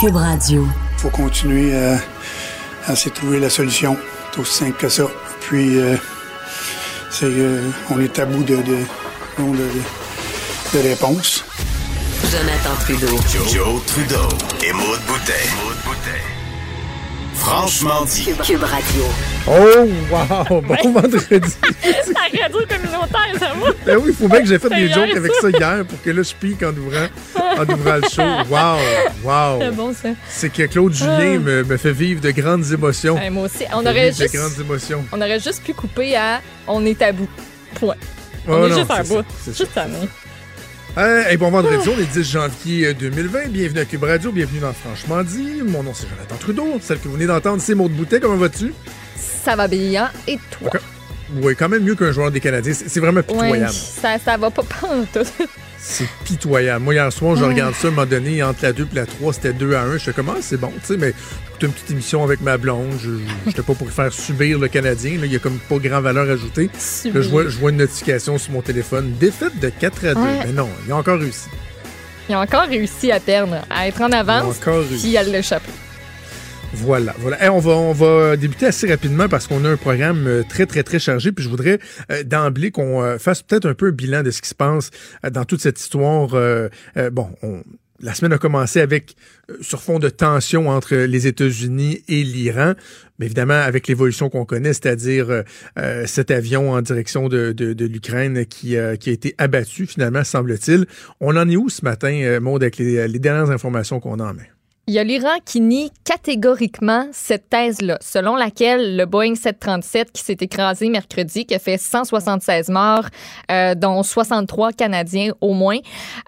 Cube Radio. Il faut continuer à, à essayer de trouver la solution. C'est aussi simple que ça. Puis, euh, c'est, euh, on est à bout de, de, de, de, de réponses. Jonathan Trudeau. Joe, Joe Trudeau et Maude Boutet. Franchement dit. Cube, Cube Radio. Oh, wow! Bon vendredi! La radio communautaire, ça va? Ben oui, il faut bien que j'ai fait des jokes avec ça hier pour que là, je pique en ouvrant, en ouvrant le show. Wow! Wow! C'est bon, ça. C'est que Claude Julien Ah. me, me fait vivre de grandes émotions. Ouais, moi aussi. On aurait, juste, de grandes émotions. on aurait juste pu couper à On est à bout. Point. On Oh est non, juste à c'est bout. Juste à nous. Hey, hey, bon vendredi, on est 10 janvier 2020. Bienvenue à Cube Radio, bienvenue dans Franchement dit. Mon nom, c'est Jonathan Trudeau. Celle que vous venez d'entendre, c'est Maud Boutet. Comment vas-tu? Ça va bien. Et toi? Oui, quand même mieux qu'un joueur des Canadiens. C'est vraiment Ouais, pitoyable. ça, ça va pas tout. C'est pitoyable. Moi, hier soir, je regarde ça, à un moment donné, entre la 2 et la 3, c'était 2 à 1. Je fais comment? c'est bon, tu sais, mais j'écoutais une petite émission avec ma blonde. Je n'étais pas pour faire subir le Canadien. Là, il y a comme pas grand valeur ajoutée. Là, je vois, je vois une notification sur mon téléphone. Défaite de 4 à 2. Ouais. Mais non, il a encore réussi. Ils ont encore réussi à perdre, à être en Il a avance, encore réussi. puis à l'échapper. Voilà, voilà. Hey, on, va, on va débuter assez rapidement parce qu'on a un programme euh, très, très, très chargé. Puis je voudrais euh, d'emblée qu'on euh, fasse peut-être un peu un bilan de ce qui se passe dans toute cette histoire. bon, on- la semaine a commencé avec, sur fond de tension entre les États-Unis et l'Iran. Mais évidemment, avec l'évolution qu'on connaît, c'est-à-dire cet avion en direction de, l'Ukraine qui, a été abattu, finalement, semble-t-il. On en est où ce matin, Maud, avec les, les dernières informations qu'on a en main? Il y a l'Iran qui nie catégoriquement cette thèse-là, selon laquelle le Boeing 737 qui s'est écrasé mercredi, qui a fait 176 morts, euh, dont 63 Canadiens au moins,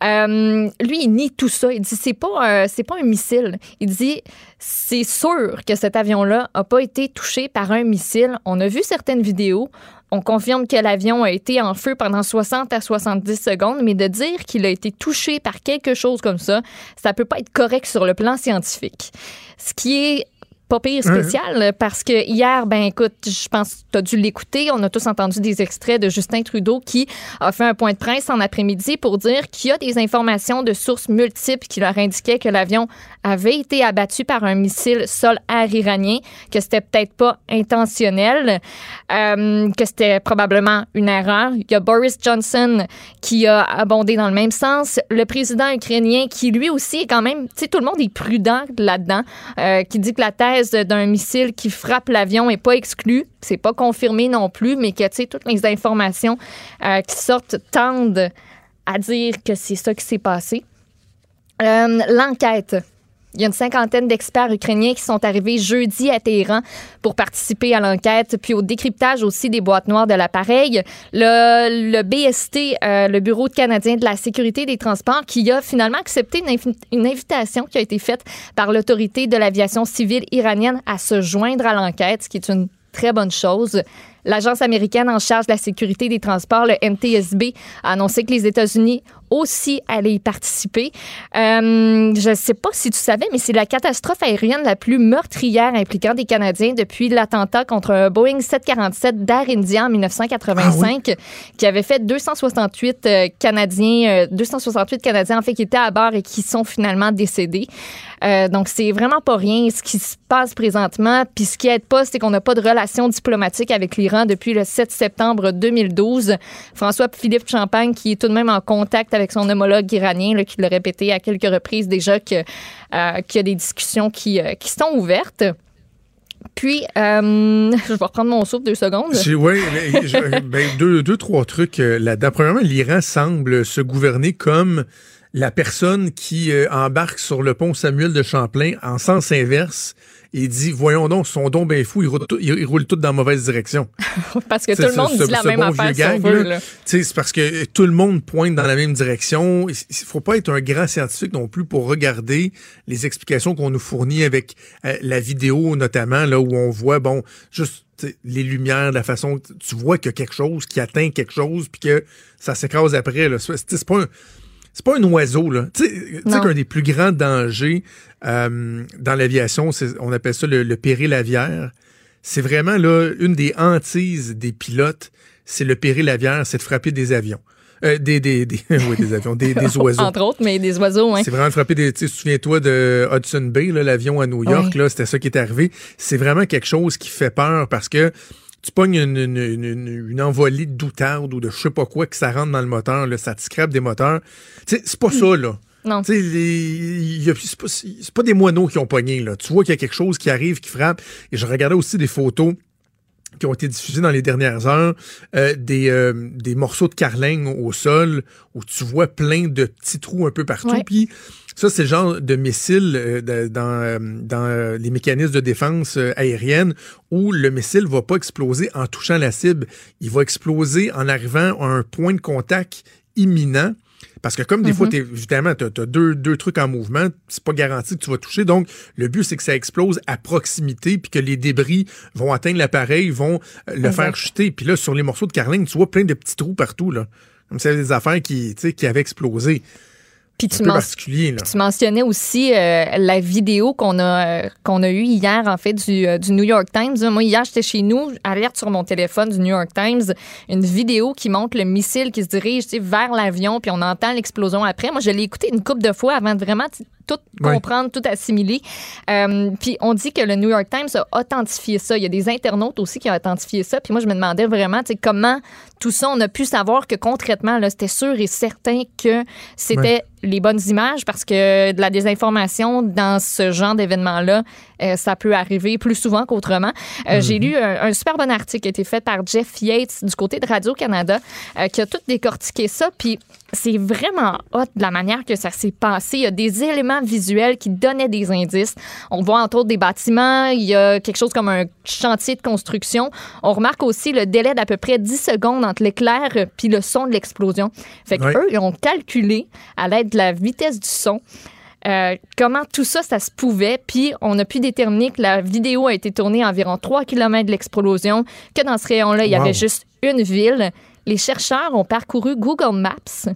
euh, lui, il nie tout ça. Il dit c'est pas un- c'est pas un missile. Il dit c'est sûr que cet avion-là a pas été touché par un missile. On a vu certaines vidéos. On confirme que l'avion a été en feu pendant 60 à 70 secondes, mais de dire qu'il a été touché par quelque chose comme ça, ça peut pas être correct sur le plan scientifique. Ce qui est pas pire spécial parce que hier, ben écoute, je pense que tu as dû l'écouter. On a tous entendu des extraits de Justin Trudeau qui a fait un point de presse en après-midi pour dire qu'il y a des informations de sources multiples qui leur indiquaient que l'avion avait été abattu par un missile sol-air iranien, que c'était peut-être pas intentionnel, euh, que c'était probablement une erreur. Il y a Boris Johnson qui a abondé dans le même sens. Le président ukrainien qui lui aussi est quand même, tu sais, tout le monde est prudent là-dedans, euh, qui dit que la thèse d'un missile qui frappe l'avion est pas exclue. C'est pas confirmé non plus, mais que, toutes les informations euh, qui sortent tendent à dire que c'est ça qui s'est passé. Euh, L'enquête. Il y a une cinquantaine d'experts ukrainiens qui sont arrivés jeudi à Téhéran pour participer à l'enquête, puis au décryptage aussi des boîtes noires de l'appareil. Le, le BST, euh, le Bureau canadien de la sécurité des transports, qui a finalement accepté une, une invitation qui a été faite par l'autorité de l'aviation civile iranienne à se joindre à l'enquête, ce qui est une très bonne chose. L'agence américaine en charge de la sécurité des transports, le NTSB, a annoncé que les États-Unis aussi allaient y participer. Euh, je ne sais pas si tu savais, mais c'est la catastrophe aérienne la plus meurtrière impliquant des Canadiens depuis l'attentat contre un Boeing 747 d'Air India en 1985, qui avait fait 268 euh, Canadiens, euh, 268 Canadiens en fait qui étaient à bord et qui sont finalement décédés. Euh, donc c'est vraiment pas rien ce qui se passe présentement. Puis ce qui aide pas, c'est qu'on n'a pas de relation diplomatique avec l'Iran depuis le 7 septembre 2012. François Philippe Champagne, qui est tout de même en contact avec son homologue iranien, là, qui l'a répété à quelques reprises déjà euh, qu'il y a des discussions qui, euh, qui sont ouvertes. Puis, euh, je vais reprendre mon souffle deux secondes. Oui, ben, deux, deux, trois trucs là-dedans. Premièrement, l'Iran semble se gouverner comme la personne qui euh, embarque sur le pont Samuel de Champlain en sens inverse et dit Voyons donc, ils sont donc bien fous, ils roulent, tout- ils roulent tous dans la mauvaise direction. Parce que tout le monde ce- dit la ce même bon affaire veut, là. là. Sais, C'est parce que tout le monde pointe dans la même direction. Il il faut pas être un grand scientifique non plus pour regarder les explications qu'on nous fournit avec euh, la vidéo notamment, là où on voit, bon, juste les lumières, la façon tu vois qu'il y a quelque chose qui atteint quelque chose, puis que ça s'écrase après. là. C'est c'est pas un, c'est pas un oiseau, là. Tu sais- qu'un des plus grands dangers euh, dans l'aviation, on appelle ça le, le péril aviaire. C'est vraiment là une des hantises des pilotes, c'est le péril aviaire, c'est de frapper des avions. Euh, des, des, des, oui, des avions, des, des oiseaux. Entre autres, mais des oiseaux, hein. C'est vraiment frappé des. Tu souviens-toi de Hudson Bay, l'avion à New York, là, c'était ça qui est arrivé. C'est vraiment quelque chose qui fait peur parce que tu pognes une, une, une, une envolée de doutarde ou de je sais pas quoi que ça rentre dans le moteur, là, ça te scrape des moteurs. Tu sais, c'est pas ça, là. Non. Tu sais, les- y a- c'est pas, des moineaux qui ont pogné, là. Tu vois qu'il y a quelque chose qui arrive, qui frappe. Et je regardais aussi des photos qui ont été diffusées dans les dernières heures, euh, des, euh, des morceaux de carlingue au sol où tu vois plein de petits trous un peu partout. Ouais. Puis ça, c'est le genre de missile euh, de- dans, euh, dans les mécanismes de défense aérienne où le missile va pas exploser en touchant la cible. Il va exploser en arrivant à un point de contact imminent. Parce que comme des fois, évidemment, tu as, deux, deux trucs en mouvement, c'est pas garanti que tu vas toucher. Donc, le but, c'est que ça explose à proximité, puis que les débris vont atteindre l'appareil, vont euh, le Exact. faire chuter. Puis là, sur les morceaux de carling, tu vois plein de petits trous partout. Là. Comme si c'était des affaires qui, qui avaient explosé. Puis tu peu m'en particulier. Là. Tu mentionnais aussi euh, la vidéo qu'on a euh, qu'on a eue hier en fait du, euh, du New York Times. Moi hier j'étais chez nous, alerte sur mon téléphone du New York Times, une vidéo qui montre le missile qui se dirige vers l'avion puis on entend l'explosion après. Moi je l'ai écouté une couple de fois avant de vraiment tout comprendre, tout assimiler. Euh, puis on dit que le New York Times a authentifié ça. Il y a des internautes aussi qui ont authentifié ça. Puis moi je me demandais vraiment comment tout ça on a pu savoir que concrètement là c'était sûr et certain que c'était les bonnes images parce que de la désinformation dans ce genre d'événement-là, euh, ça peut arriver plus souvent qu'autrement. Euh, J'ai lu un, un super bon article qui a été fait par Jeff Yates du côté de Radio-Canada qui a tout décortiqué ça. Puis c'est vraiment hot de la manière que ça s'est passé. Il y a des éléments visuels qui donnaient des indices. On voit entre autres des bâtiments. Il y a quelque chose comme un chantier de construction. On remarque aussi le délai d'à peu près 10 secondes entre l'éclair puis le son de l'explosion. Fait que Ouais. eux, ils ont calculé à l'aide de la vitesse du son euh, comment tout ça, ça se pouvait. Puis on a pu déterminer que la vidéo a été tournée à environ 3 km de l'explosion, que dans ce rayon-là, il y avait juste une ville. Les chercheurs ont parcouru Google Maps,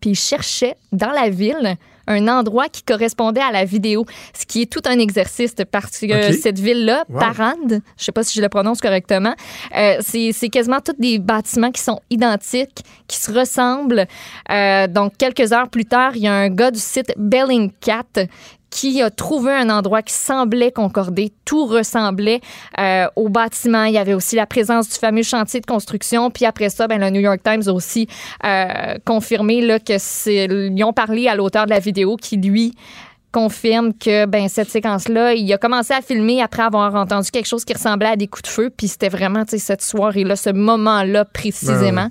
puis ils cherchaient dans la ville un endroit qui correspondait à la vidéo, ce qui est tout un exercice parce que cette ville-là, Wow. Parade, je sais pas si je le prononce correctement, euh, c'est c'est quasiment tous des bâtiments qui sont identiques, qui se ressemblent. Euh, donc, quelques heures plus tard, il y a un gars du site Bellingcat qui a trouvé un endroit qui semblait concorder. Tout ressemblait euh, au bâtiment. Il y avait aussi la présence du fameux chantier de construction. Puis après ça, ben, le New York Times a aussi euh, confirmé là, que c'est, ils ont parlé à l'auteur de la vidéo qui, lui, confirme que ben cette séquence là il a commencé à filmer après avoir entendu quelque chose qui ressemblait à des coups de feu puis c'était vraiment cette soirée là ce moment là précisément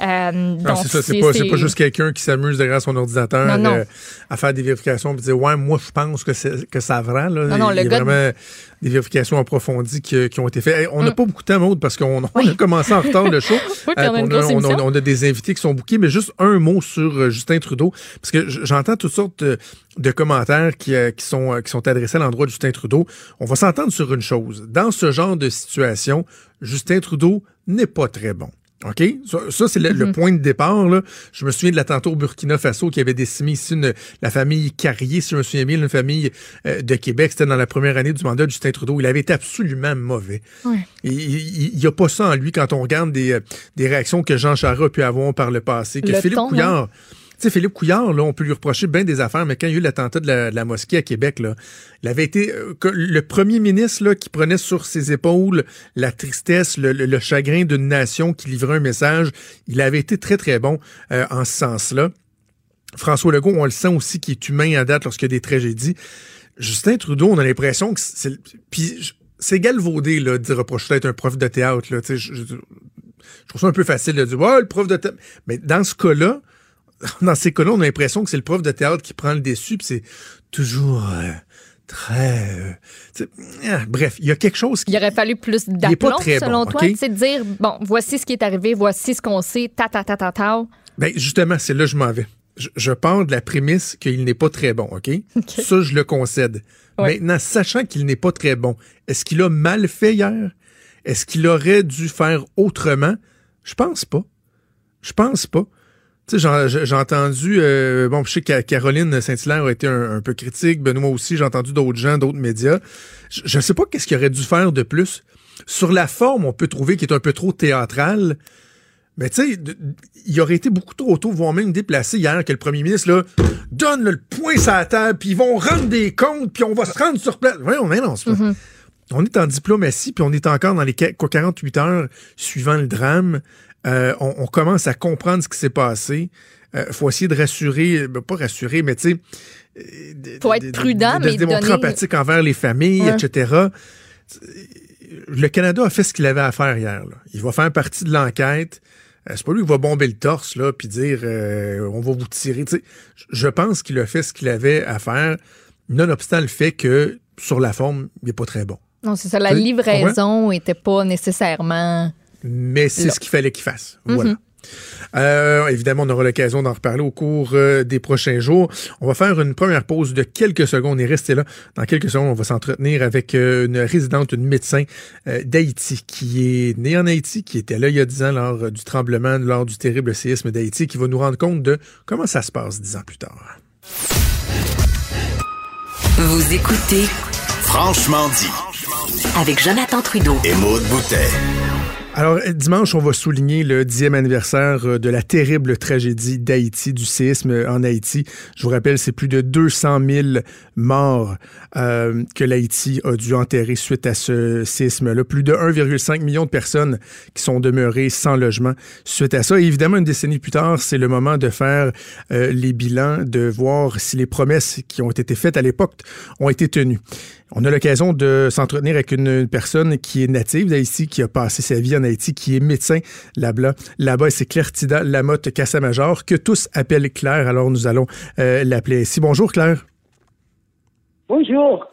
Euh, Non, donc, c'est ça, c'est pas, juste quelqu'un qui s'amuse derrière son ordinateur Non, non. euh, à faire des vérifications et dire Ouais, moi je pense que, que ça vrai. Là. Non, non, Il le y a de- vraiment des vérifications approfondies qui, qui ont été faites. Hey, on n'a Mm. pas beaucoup de temps, Maude, parce qu'on on a commencé en retard le show. Oui, puis on a on, on des invités qui sont bookés, mais juste un mot sur euh, Justin Trudeau, parce que j'entends toutes sortes de, commentaires qui, euh, qui, sont, euh, qui sont adressés à l'endroit de Justin Trudeau. On va s'entendre sur une chose. Dans ce genre de situation, Justin Trudeau n'est pas très bon. OK? Ça, ça, c'est le, le Mm-hmm. point de départ. Là. Je me souviens de l'attentat au Burkina Faso qui avait décimé ici une- la famille Carrier, si je me souviens bien, une famille euh, de Québec. C'était dans la première année du mandat de Justin Trudeau. Il avait été absolument mauvais. Ouais. Il n'y a pas ça en lui quand on regarde des, euh, des réactions que Jean Charest a pu avoir par le passé. Que Le Philippe ton, hein? Couillard. Tu sais, Philippe Couillard, là, on peut lui reprocher bien des affaires, mais quand il y a eu l'attentat de la, mosquée à Québec, il avait été euh, le premier ministre qui prenait sur ses épaules la tristesse, le, chagrin d'une nation qui livrait un message. Il avait été très, très bon euh, en ce sens-là. François Legault, on le sent aussi qu'il est humain à date lorsqu'il y a des tragédies. Justin Trudeau, on a l'impression que c'est... Puis c'est galvaudé, là, de reprocher d'être un prof de théâtre, je, trouve ça un peu facile de dire, ouais, le prof de théâtre. Mais dans ce cas-là, dans ces cas-là, on a l'impression que c'est le prof de théâtre qui prend le dessus, puis c'est toujours euh, très... euh, ah, bref, il y a quelque chose qui... Il aurait fallu plus d'aplomb, bon, selon toi. OK? C'est de dire, bon, voici ce qui est arrivé, voici ce qu'on sait, ta, ta, ta, ta, ta. Ben, justement, c'est là que je m'en vais. Je, je pars de la prémisse qu'il n'est pas très bon, OK? Ça, je le concède. Ouais. Maintenant, sachant qu'il n'est pas très bon, est-ce qu'il a mal fait hier? Est-ce qu'il aurait dû faire autrement? Je pense pas. Je pense pas. J'ai entendu, euh, bon, je sais que Caroline Saint-Hilaire a été un, un peu critique, Benoît aussi, j'ai entendu d'autres gens, d'autres médias. Je ne sais pas qu'est-ce qu'il aurait dû faire de plus. Sur la forme, on peut trouver qu'il est un peu trop théâtral, Mais tu sais, il aurait été beaucoup trop tôt, voire même déplacé hier, que le premier ministre là, donne le point sur la table, puis ils vont rendre des comptes, puis on va se rendre sur place. Ouais, on est dans ce On est en diplomatie, puis on est encore dans les 48 heures suivant le drame. Euh, on, commence à comprendre ce qui s'est passé. Il euh, faut essayer de rassurer, ben, pas rassurer, mais tu sais. Euh, faut être prudent, de, de, mais. démontrer empathique envers les familles, etc. Le Canada a fait ce qu'il avait à faire hier. Il va faire partie de l'enquête. c'est pas lui qui va bomber le torse là puis dire on va vous tirer. je pense qu'il a fait ce qu'il avait à faire, nonobstant le fait que sur la forme, il n'est pas très bon. Non, c'est ça. La livraison n'était pas nécessairement mais c'est ce qu'il fallait qu'il fasse. Voilà. Mhm. Euh, évidemment, on aura l'occasion d'en reparler au cours euh, des prochains jours. On va faire une première pause de quelques secondes et rester là. Dans quelques secondes, on va s'entretenir avec euh, une résidente, une médecin d'Haïti qui est née en Haïti, qui était là il y a dix ans lors du tremblement, lors du terrible séisme d'Haïti, qui va nous rendre compte de comment ça se passe dix ans plus tard. Vous écoutez Franchement dit avec Jonathan Trudeau et Maude Boutet. Alors, dimanche, on va souligner le dixième anniversaire euh, de la terrible tragédie d'Haïti, du séisme en Haïti. Je vous rappelle, c'est plus de 200 000 morts euh, que l'Haïti a dû enterrer suite à ce séisme-là. Plus de 1,5 million de personnes qui sont demeurées sans logement suite à ça. Et évidemment, une décennie plus tard, c'est le moment de faire euh, les bilans, de voir si les promesses qui ont été faites à l'époque ont été tenues. On a l'occasion de s'entretenir avec une personne qui est native d'Haïti, qui a passé sa vie en Haïti, qui est médecin là-bas. Là-bas, c'est Claire Tida Lamotte Cassamajor, que tous appellent Claire. Alors, nous allons euh, l'appeler ici. Bonjour, Claire. Bonjour.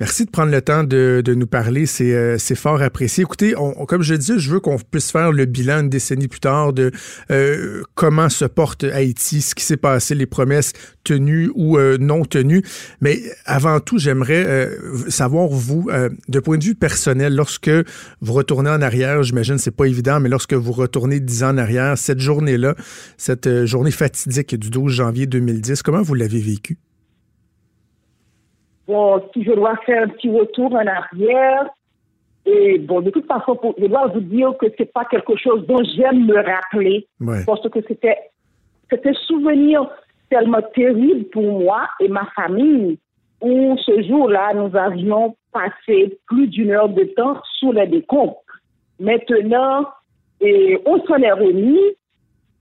Merci de prendre le temps de, nous parler. Euh, c'est fort apprécié. Écoutez, comme je disais, je veux qu'on puisse faire le bilan une décennie plus tard de euh, comment se porte Haïti, ce qui s'est passé, les promesses tenues ou euh, non tenues. Mais avant tout, j'aimerais savoir, vous, de point de vue personnel, lorsque vous retournez en arrière, j'imagine c'est pas évident, mais lorsque vous retournez dix ans en arrière, cette journée-là, cette journée fatidique du 12 janvier 2010, comment vous l'avez vécue? Bon, si je dois faire un petit retour en arrière, et bon, de toute façon, je dois vous dire que c'est pas quelque chose dont j'aime me rappeler, parce que c'était, c'était un souvenir tellement terrible pour moi et ma famille, où ce jour-là, nous avions passé plus d'une heure de temps sous les décomptes. Maintenant, et on s'en est remis,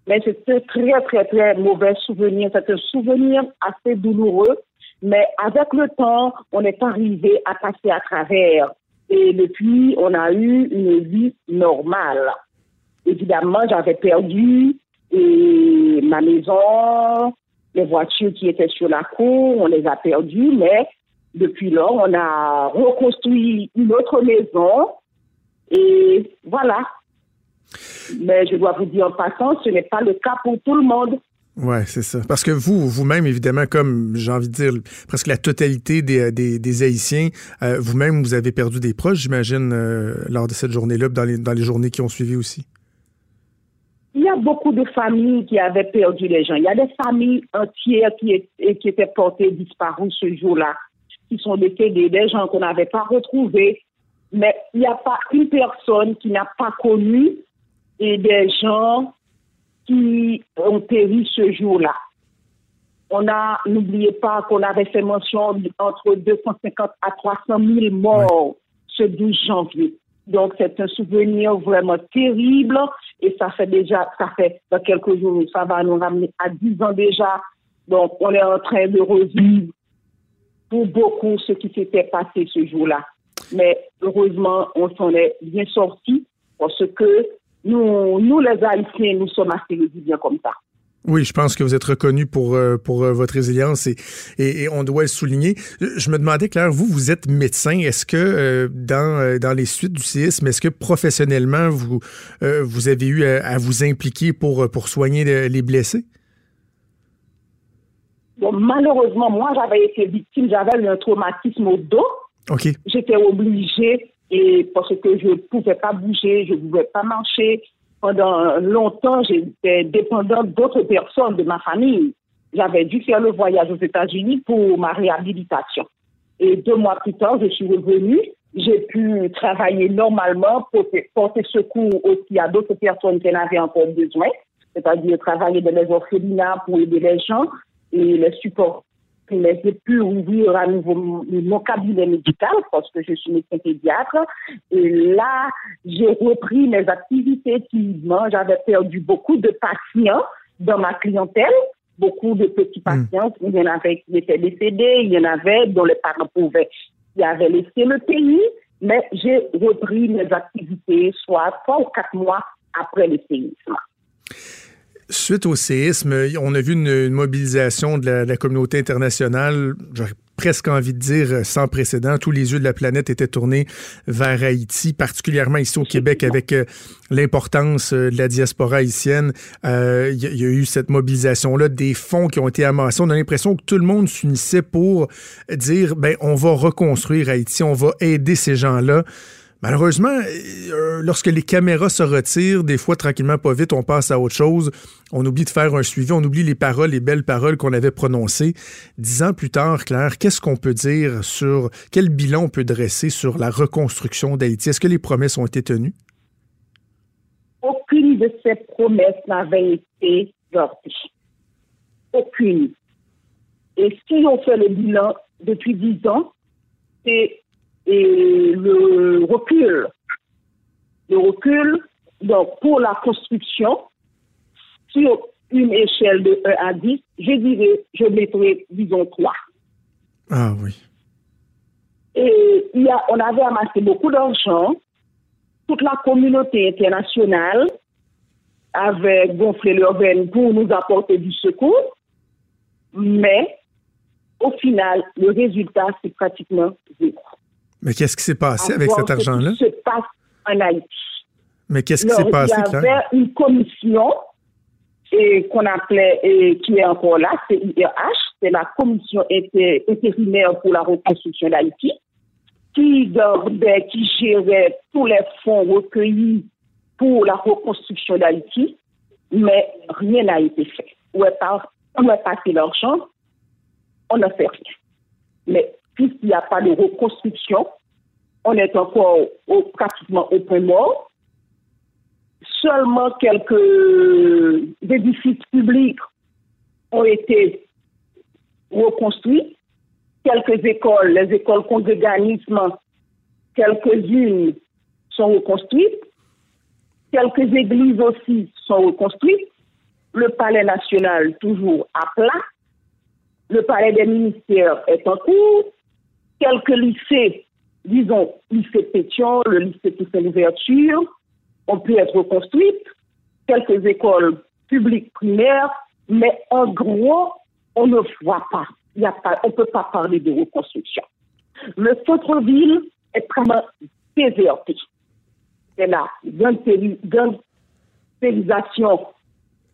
mais c'est un très, très, très mauvais souvenir. C'est un souvenir assez douloureux mais avec le temps, on est arrivé à passer à travers. Et depuis, on a eu une vie normale. Évidemment, j'avais perdu et ma maison, les voitures qui étaient sur la cour, on les a perdues, mais depuis là, on a reconstruit une autre maison et voilà. Mais je dois vous dire en passant, ce n'est pas le cas pour tout le monde. Oui, c'est ça. Parce que vous, vous-même, évidemment, comme j'ai envie de dire presque la totalité des, des, Haïtiens, euh, vous-même, vous avez perdu des proches, j'imagine, euh, lors de cette journée-là, dans les, dans les journées qui ont suivi aussi. Il y a beaucoup de familles qui avaient perdu les gens. Il y a des familles entières qui, qui étaient portées disparues ce jour-là, qui sont décédées, des gens qu'on n'avait pas retrouvés. Mais il n'y a pas une personne qui n'a pas connu et des gens qui ont péri ce jour-là. On a, n'oubliez pas qu'on avait fait mention entre 250 à 300 000 morts ce 12 janvier. Donc, c'est un souvenir vraiment terrible et ça fait déjà, ça fait dans quelques jours, ça va nous ramener à 10 ans déjà. Donc, on est en train de revivre pour beaucoup ce qui s'était passé ce jour-là. Mais heureusement, on s'en est bien sorti parce que nous, nous, les Haïtiens, nous sommes assez résilients comme ça. Oui, je pense que vous êtes reconnu pour, euh, pour euh, votre résilience et, et, on doit le souligner. Je me demandais, Claire, vous, vous êtes médecin. Est-ce que euh, dans, dans les suites du séisme, est-ce que professionnellement, vous, vous avez eu à, vous impliquer pour, pour soigner les blessés? Bon, malheureusement, moi, j'avais été victime, j'avais un traumatisme au dos. OK. J'étais obligée et parce que je ne pouvais pas bouger, je ne pouvais pas marcher. Pendant longtemps, j'étais dépendante d'autres personnes de ma famille. J'avais dû faire le voyage aux États-Unis pour ma réhabilitation. Et deux mois plus tard, je suis revenue j'ai pu travailler normalement pour porter secours aussi à d'autres personnes qui en avaient encore besoin, c'est-à-dire travailler dans les orphelinats pour aider les gens et les supporter. Mais j'ai pu ouvrir à nouveau mon cabinet médical parce que je suis médecin pédiatre. Et là, j'ai repris mes activités timidement. J'avais perdu beaucoup de patients dans ma clientèle beaucoup de petits hmm. patients. Il y en avait qui étaient décédés, il y en avait dont les parents pouvaient qui avait laissé le pays, mais j'ai repris mes activités soit trois ou quatre mois après le séisme. Suite au séisme, on a vu une, mobilisation de la, communauté internationale, j'aurais presque envie de dire sans précédent. Tous les yeux de la planète étaient tournés vers Haïti, particulièrement ici au Québec avec euh, l'importance euh, de la diaspora haïtienne. Il euh, y, a eu cette mobilisation-là, des fonds qui ont été amassés. On a l'impression que tout le monde s'unissait pour dire, ben, on va reconstruire Haïti, on va aider ces gens-là. Malheureusement, euh, lorsque les caméras se retirent, des fois, tranquillement, pas vite, on passe à autre chose. On oublie de faire un suivi, on oublie les paroles, les belles paroles qu'on avait prononcées. Dix ans plus tard, Claire, qu'est-ce qu'on peut dire sur, quel bilan on peut dresser sur la reconstruction d'Haïti? Est-ce que les promesses ont été tenues? Aucune de ces promesses n'avait été gardée. Aucune. Et si on fait le bilan depuis dix ans, c'est et le recul. Le recul, donc pour la construction, sur une échelle de 1 à 10, je dirais, je mettrais, disons, 3. Ah oui. Et il y a, on avait amassé beaucoup d'argent. Toute la communauté internationale avait gonflé leur veine pour nous apporter du secours. Mais au final, le résultat, c'est pratiquement zéro. Mais qu'est-ce qui s'est passé avec cet argent-là? Ce qui se passe en Haïti. Mais qu'est-ce qui s'est passé, Il y avait une commission qu'on appelait, et qui est encore là, c'est IRH, c'est la commission intérimaire pour la reconstruction d'Haïti, qui gardait, qui gérait tous les fonds recueillis pour la reconstruction d'Haïti, mais rien n'a été fait. Où est, passé l'argent, on n'a fait rien. Mais puisqu'il n'y a pas de reconstruction, on est encore pratiquement au point mort. Seulement quelques édifices publics ont été reconstruits. Quelques écoles, les écoles congréganismes, quelques-unes sont reconstruites. Quelques églises aussi sont reconstruites. Le palais national toujours à plat. Le palais des ministères est en cours quelques lycées, disons, lycée Pétion, le lycée Toussaint l'ouverture, ont pu être reconstruites, quelques écoles publiques primaires, mais en gros, on ne voit pas. Y a pas on ne peut pas parler de reconstruction. Le centre-ville est vraiment déserté. C'est la gangsterisation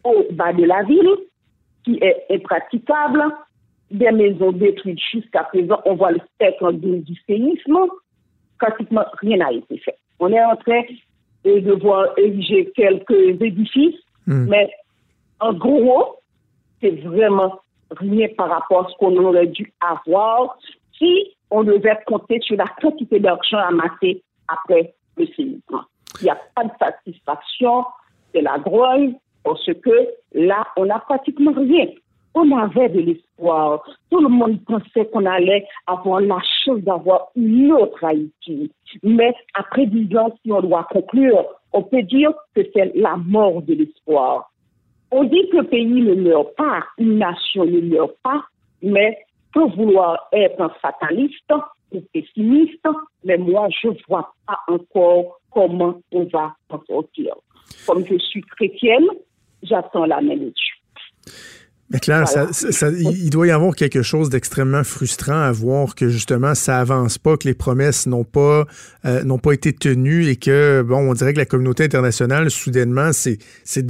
au bas de la ville qui est impraticable des maisons détruites jusqu'à présent. On voit le spectre du, séisme. Pratiquement rien n'a été fait. On est en train de voir ériger quelques édifices, hmm. mais en gros, c'est vraiment rien par rapport à ce qu'on aurait dû avoir si on devait compter sur la quantité d'argent amassé après le séisme. Il n'y a pas de satisfaction, c'est la grogne, parce que là, on n'a pratiquement rien on avait de l'espoir. Tout le monde pensait qu'on allait avoir la chance d'avoir une autre Haïti. Mais après dix ans, si on doit conclure, on peut dire que c'est la mort de l'espoir. On dit que le pays ne meurt pas, une nation ne meurt pas, mais peut vouloir être un fataliste ou pessimiste, mais moi, je ne vois pas encore comment on va en sortir. Comme je suis chrétienne, j'attends la même étude. Mais Claire, il doit y avoir quelque chose d'extrêmement frustrant à voir que justement ça avance pas, que les promesses n'ont pas euh, n'ont pas été tenues et que bon, on dirait que la communauté internationale soudainement c'est c'est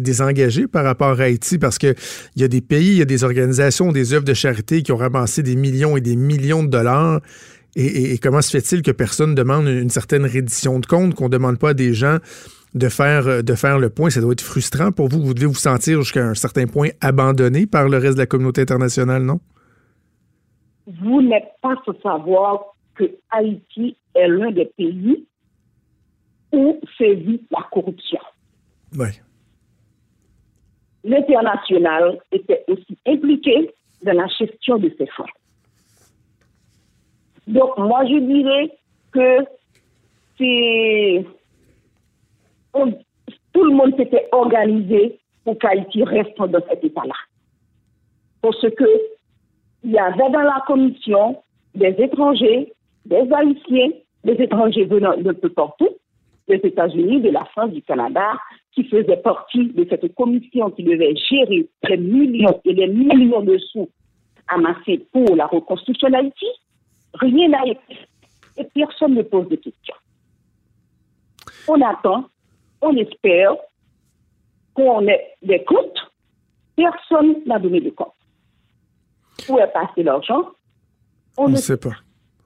désengagé par rapport à Haïti parce que il y a des pays, il y a des organisations, des œuvres de charité qui ont ramassé des millions et des millions de dollars. Et, et comment se fait-il que personne demande une certaine reddition de compte, qu'on demande pas à des gens de faire, euh, de faire le point. Ça doit être frustrant pour vous. Vous devez vous sentir jusqu'à un certain point abandonné par le reste de la communauté internationale, non? Vous n'êtes pas ce savoir que Haïti est l'un des pays où sévit la corruption. Oui. L'international était aussi impliqué dans la gestion de ces fonds. Donc, moi, je dirais que c'est. Tout le monde s'était organisé pour qu'Haïti reste dans cet état-là. Parce que il y avait dans la commission des étrangers, des Haïtiens, des étrangers venant de peu partout, des États-Unis, de la France, du Canada, qui faisaient partie de cette commission qui devait gérer les millions et les millions de sous amassés pour la reconstruction d'Haïti. Rien n'a été et personne ne pose de questions. On attend, on espère qu'on ait des comptes. Personne n'a donné de compte. Où est passé l'argent? On, ne sait pas.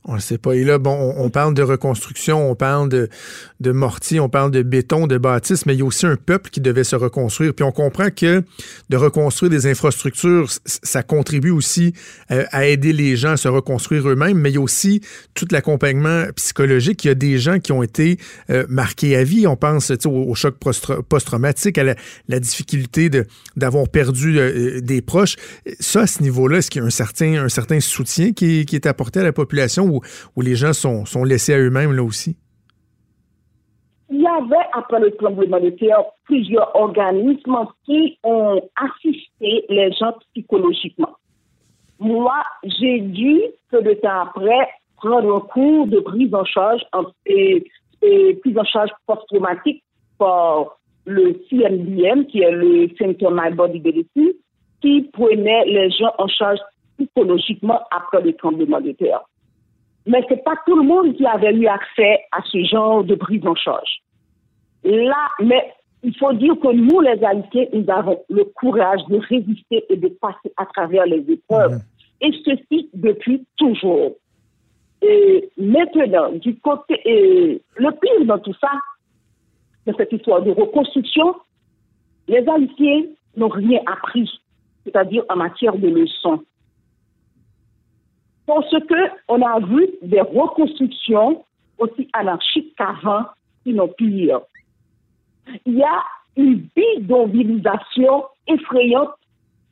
On ne sait pas. Et là, bon, on, parle de reconstruction, on parle de, mortier, on parle de béton, de bâtisse, mais il y a aussi un peuple qui devait se reconstruire. Puis on comprend que de reconstruire des infrastructures, ça contribue aussi euh, à aider les gens à se reconstruire eux-mêmes, mais il y a aussi tout l'accompagnement psychologique. Il y a des gens qui ont été euh, marqués à vie. On pense au, choc post-traumatique, à la, difficulté d'avoir perdu euh, des proches. Ça, à ce niveau-là, est-ce qu'il y a un certain, soutien qui est apporté à la population où, les gens sont, laissés à eux-mêmes là aussi? Il y avait, après le tremblement de terre, plusieurs organismes qui ont assisté les gens psychologiquement. Moi, j'ai dû, peu de temps après, prendre un cours de prise en charge et, prise en charge post-traumatique par le CMBM, qui est le Center My Body Medicine, qui prenait les gens en charge psychologiquement après le tremblement de terre. Mais ce n'est pas tout le monde qui avait eu accès à ce genre de prise en charge. Là, mais il faut dire que nous, les Haïtiens, nous avons le courage de résister et de passer à travers les épreuves. Mhm. Et ceci depuis toujours. Et maintenant, du côté, et le pire dans tout ça, de cette histoire de reconstruction, les Haïtiens n'ont rien appris, c'est-à-dire en matière de leçons. Parce qu'on a vu des reconstructions aussi anarchiques qu'avant, sinon. Il y a une bidonvillisation effrayante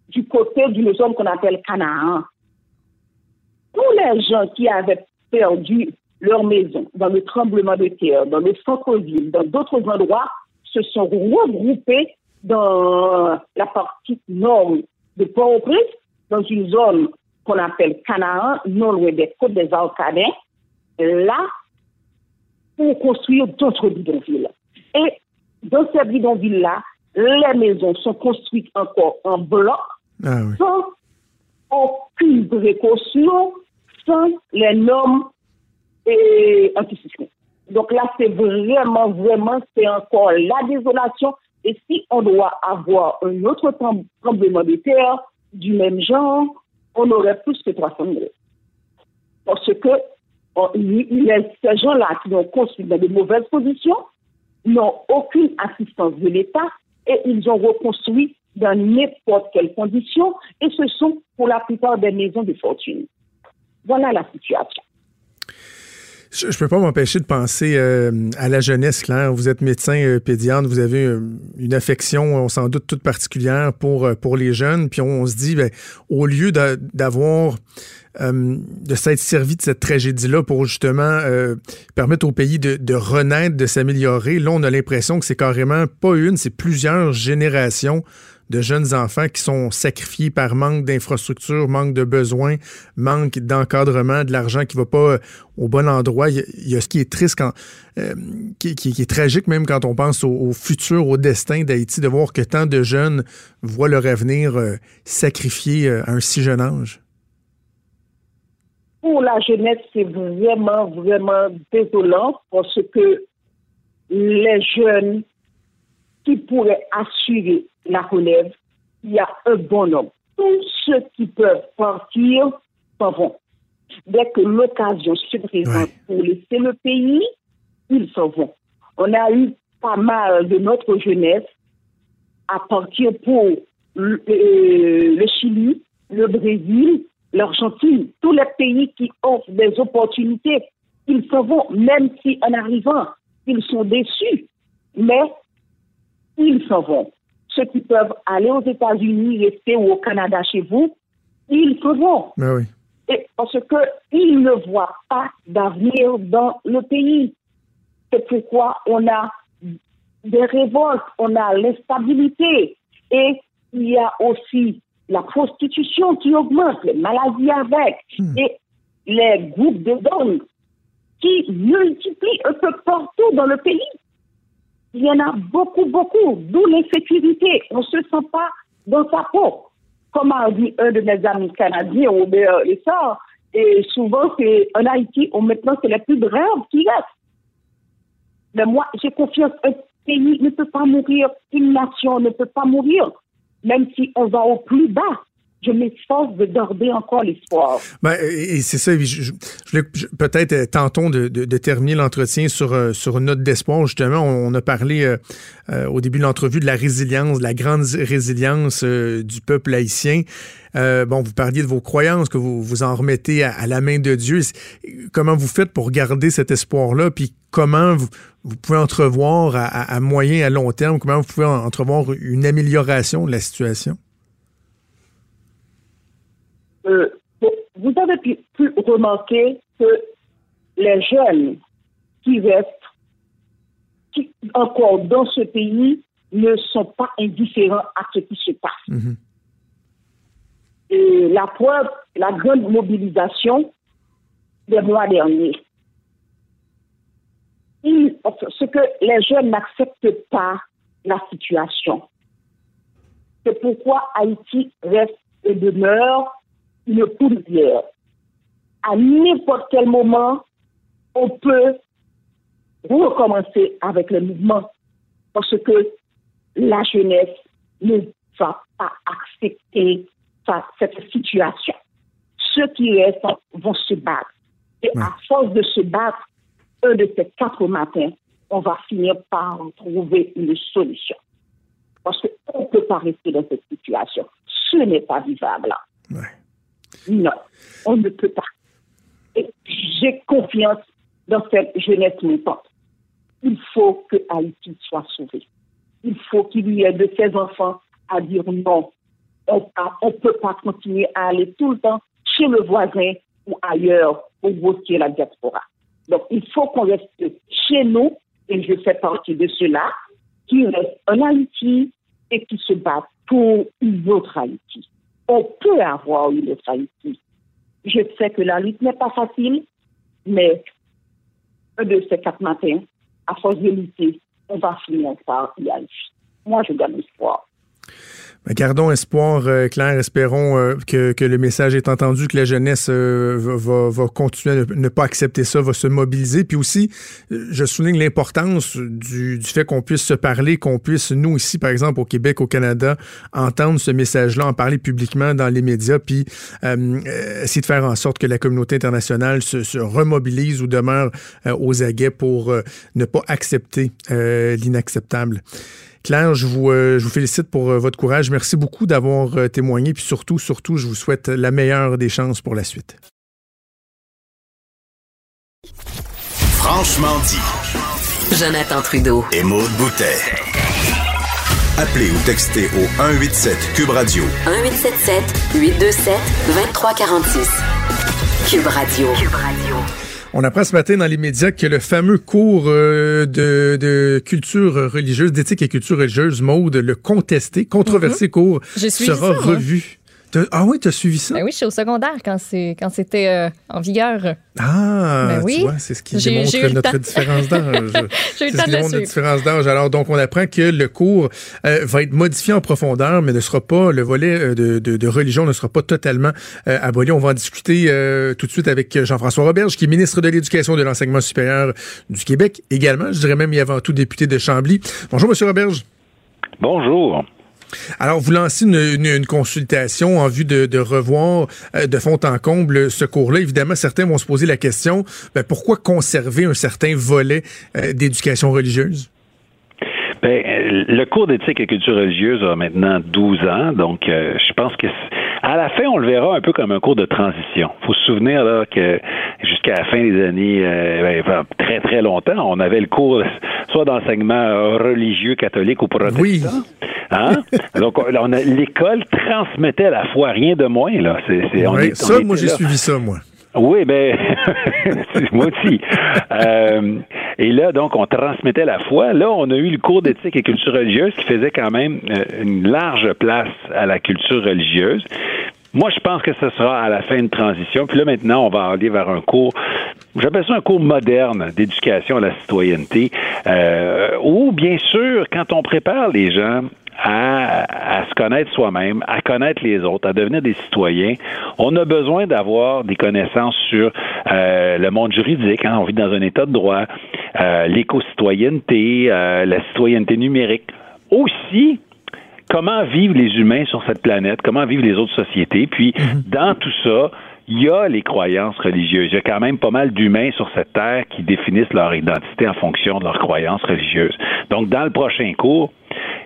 du côté d'une zone qu'on appelle Canaan. Tous les gens qui avaient perdu leur maison dans le tremblement de terre, dans le centre-ville, dans d'autres endroits, se sont regroupés dans la partie nord de Port-au-Prince, dans une zone qu'on appelle Canaan, non loin des côtes des Alcanais, là, pour construire d'autres bidonvilles. Et dans ces bidonvilles-là, les maisons sont construites encore en bloc, ah sans aucune précaution, sans les normes antisismiques. Donc là, c'est vraiment, vraiment, c'est encore la désolation. Et si on doit avoir un autre tremblement de terre du même genre, on aurait plus que 300 000. Parce que ces gens-là qui ont construit dans de mauvaises positions n'ont aucune assistance de l'État et ils ont reconstruit dans n'importe quelle condition et ce sont pour la plupart des maisons de fortune. Voilà la situation. Je ne peux pas m'empêcher de penser euh, à la jeunesse, Claire. Vous êtes médecin euh, pédiatre, vous avez euh, une affection, on s'en doute, toute particulière pour, pour les jeunes. Puis on, se dit, ben, au lieu d'avoir de s'être servi de cette tragédie-là pour justement permettre au pays de, de renaître, de s'améliorer, là, on a l'impression que c'est carrément pas une, c'est plusieurs générations de jeunes enfants qui sont sacrifiés par manque d'infrastructures, manque de besoins, manque d'encadrement, de l'argent qui va pas euh, au bon endroit. Il y a, ce qui est triste, quand, euh, qui, est tragique même quand on pense au, futur, au destin d'Haïti, de voir que tant de jeunes voient leur avenir euh, sacrifié à un si jeune âge. Pour la jeunesse, c'est vraiment, vraiment désolant parce que les jeunes qui pourraient assurer la relève, il y a un bon nombre. Tous ceux qui peuvent partir s'en vont. Dès que l'occasion se présente pour laisser le pays, ils s'en vont. On a eu pas mal de notre jeunesse à partir pour le, euh, Chili, le Brésil l'Argentine, tous les pays qui offrent des opportunités, ils s'en vont, même si en arrivant, ils sont déçus, mais ils s'en vont. Ceux qui peuvent aller aux États-Unis, rester ou au Canada chez vous, ils s'en vont. Ben oui. Et parce qu'ils ne voient pas d'avenir dans le pays. C'est pourquoi on a des révoltes, on a l'instabilité et il y a aussi la prostitution qui augmente, les maladies avec hmm. et les groupes de gangs qui multiplient un peu partout dans le pays. Il y en a beaucoup, beaucoup, d'où l'insécurité. On ne se sent pas dans sa peau. Comme a dit un de mes amis canadiens, Robert Essor, et souvent, c'est en Haïti, maintenant, c'est les plus graves qui restent. Mais moi, j'ai confiance. Un pays ne peut pas mourir, une nation ne peut pas mourir, même si on va au plus bas je m'efforce de garder encore l'espoir. Ben, et c'est ça, je, peut-être euh, tentons de, terminer l'entretien sur, euh, sur une note d'espoir. Justement, on, a parlé euh, au début de l'entrevue de la résilience, de la grande résilience du peuple haïtien. bon, vous parliez de vos croyances, que vous vous en remettez à, la main de Dieu. Comment vous faites pour garder cet espoir-là? Puis comment vous, pouvez entrevoir à, à, moyen, à long terme, comment vous pouvez entrevoir une amélioration de la situation? Euh, vous avez pu, remarquer que les jeunes qui restent encore dans ce pays ne sont pas indifférents à ce qui se passe. Mhm. Et la preuve, la grande mobilisation des mois derniers. ce que les jeunes n'acceptent pas la situation. C'est pourquoi Haïti reste et demeure une poussière. À n'importe quel moment, on peut recommencer avec le mouvement parce que la jeunesse ne va pas accepter cette situation. Ceux qui restent vont se battre. Et à force de se battre, un de ces quatre matins, on va finir par trouver une solution. Parce qu'on ne peut pas rester dans cette situation. Ce n'est pas vivable. Non, on ne peut pas. J'ai confiance dans cette jeunesse montante. Il faut que Haïti soit sauvé. Il faut qu'il y ait de ces enfants à dire non. On ne peut pas continuer à aller tout le temps chez le voisin ou ailleurs pour voter la diaspora. Donc, il faut qu'on reste chez nous, et je fais partie de ceux-là, qui restent en Haïti et qui se battent pour une autre Haïti on peut avoir une Haïti. Je sais que la lutte n'est pas facile, mais un de ces quatre matins, à force de lutter, on va finir par y arriver. Moi, je donne espoir. Gardons espoir, euh, Claire. Espérons euh, que, le message est entendu, que la jeunesse euh, va, continuer à ne, pas accepter ça, va se mobiliser. Puis aussi, je souligne l'importance du, fait qu'on puisse se parler, qu'on puisse, nous ici, par exemple, au Québec, au Canada, entendre ce message-là, en parler publiquement dans les médias, puis essayer de faire en sorte que la communauté internationale se, remobilise ou demeure aux aguets pour ne pas accepter l'inacceptable. Claire, je vous, euh, je vous félicite pour euh, votre courage. Merci beaucoup d'avoir euh, témoigné. Puis surtout, surtout, je vous souhaite la meilleure des chances pour la suite. Franchement dit. Jonathan Trudeau. Et Maude Boutet. Appelez ou textez au 187 Cube Radio. 1877 827 2346. Cube Radio. Cube Radio. On apprend ce matin dans les médias que le fameux cours euh, de, culture religieuse, d'éthique et culture religieuse, mode, le contesté, controversé mhm. cours, sera revu. Ah oui, tu as suivi ça? Ben oui, je suis au secondaire quand c'était euh, en vigueur. Ah, ben oui. tu vois, c'est ce qui démontre notre différence d'âge. j'ai eu le temps de notre différence d'âge. Alors, donc, on apprend que le cours euh, va être modifié en profondeur, mais ne sera pas, le volet euh, de, de, religion ne sera pas totalement aboli. On va en discuter tout de suite avec Jean-François Roberge, qui est ministre de l'Éducation et de l'Enseignement supérieur du Québec également. Je dirais même, y avant tout député de Chambly. Bonjour, Monsieur Roberge. Bonjour. Alors, vous lancez une, consultation en vue de, revoir euh, de fond en comble ce cours-là. Évidemment, certains vont se poser la question, ben, pourquoi conserver un certain volet euh, d'éducation religieuse? Ben, le cours d'éthique et culture religieuse a maintenant 12 ans, donc euh, je pense que À la fin, on le verra un peu comme un cours de transition. Il faut se souvenir là, que jusqu'à la fin des années, euh, ben, très très longtemps, on avait le cours soit d'enseignement religieux catholique ou protestant. Oui. Hein? Donc, on l'école transmettait la foi, rien de moins. Là. C'est, ça, moi, j'ai suivi ça, moi. Oui, ben, moi aussi. Euh, et là, donc, on transmettait la foi. Là, on a eu le cours d'éthique et culture religieuse qui faisait quand même euh, une large place à la culture religieuse. Moi, je pense que ce sera à la fin de transition. Puis là, maintenant, on va aller vers un cours, j'appelle ça un cours moderne d'éducation à la citoyenneté, euh, où, bien sûr, quand on prépare les gens à, se connaître soi-même, à connaître les autres, à devenir des citoyens. On a besoin d'avoir des connaissances sur euh, le monde juridique. Hein. On vit dans un état de droit, euh, l'éco-citoyenneté, euh, la citoyenneté numérique. Aussi, comment vivent les humains sur cette planète, comment vivent les autres sociétés? Puis, mhm. dans tout ça, il y a les croyances religieuses. Il y a quand même pas mal d'humains sur cette terre qui définissent leur identité en fonction de leurs croyances religieuses. Donc, dans le prochain cours,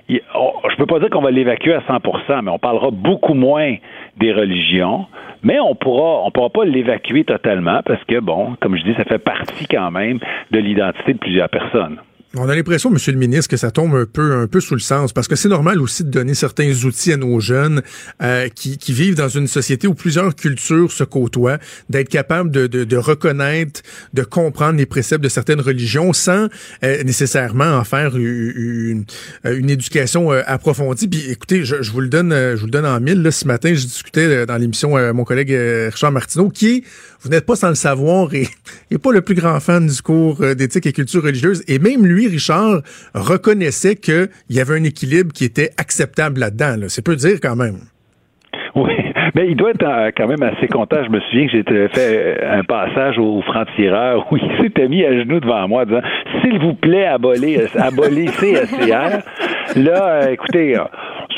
je ne peux pas dire qu'on va l'évacuer à 100% mais on parlera beaucoup moins des religions, mais on pourra, on pourra pas l'évacuer totalement parce que, bon, comme je dis, ça fait partie quand même de l'identité de plusieurs personnes. On a l'impression, Monsieur le ministre, que ça tombe un peu, un peu sous le sens, parce que c'est normal aussi de donner certains outils à nos jeunes euh, qui, vivent dans une société où plusieurs cultures se côtoient, d'être capable de, reconnaître, de comprendre les préceptes de certaines religions sans euh, nécessairement en faire une, une éducation euh, approfondie. Puis, écoutez, je, vous le donne, je vous le donne en mille. Ce matin, je discutais dans l'émission mon collègue Richard Martineau, qui, vous n'êtes pas sans le savoir, et n'est pas le plus grand fan du cours d'éthique et culture religieuse, et même lui Richard, reconnaissait qu'il y avait un équilibre qui était acceptable là-dedans. C'est peu dire quand même. Oui, mais il doit être euh, quand même assez content. Je me souviens que j'ai fait un passage au franc-tireur où il s'était mis à genoux devant moi disant S'il vous plaît, abolissez, abolissez SCR. Là, euh, écoutez,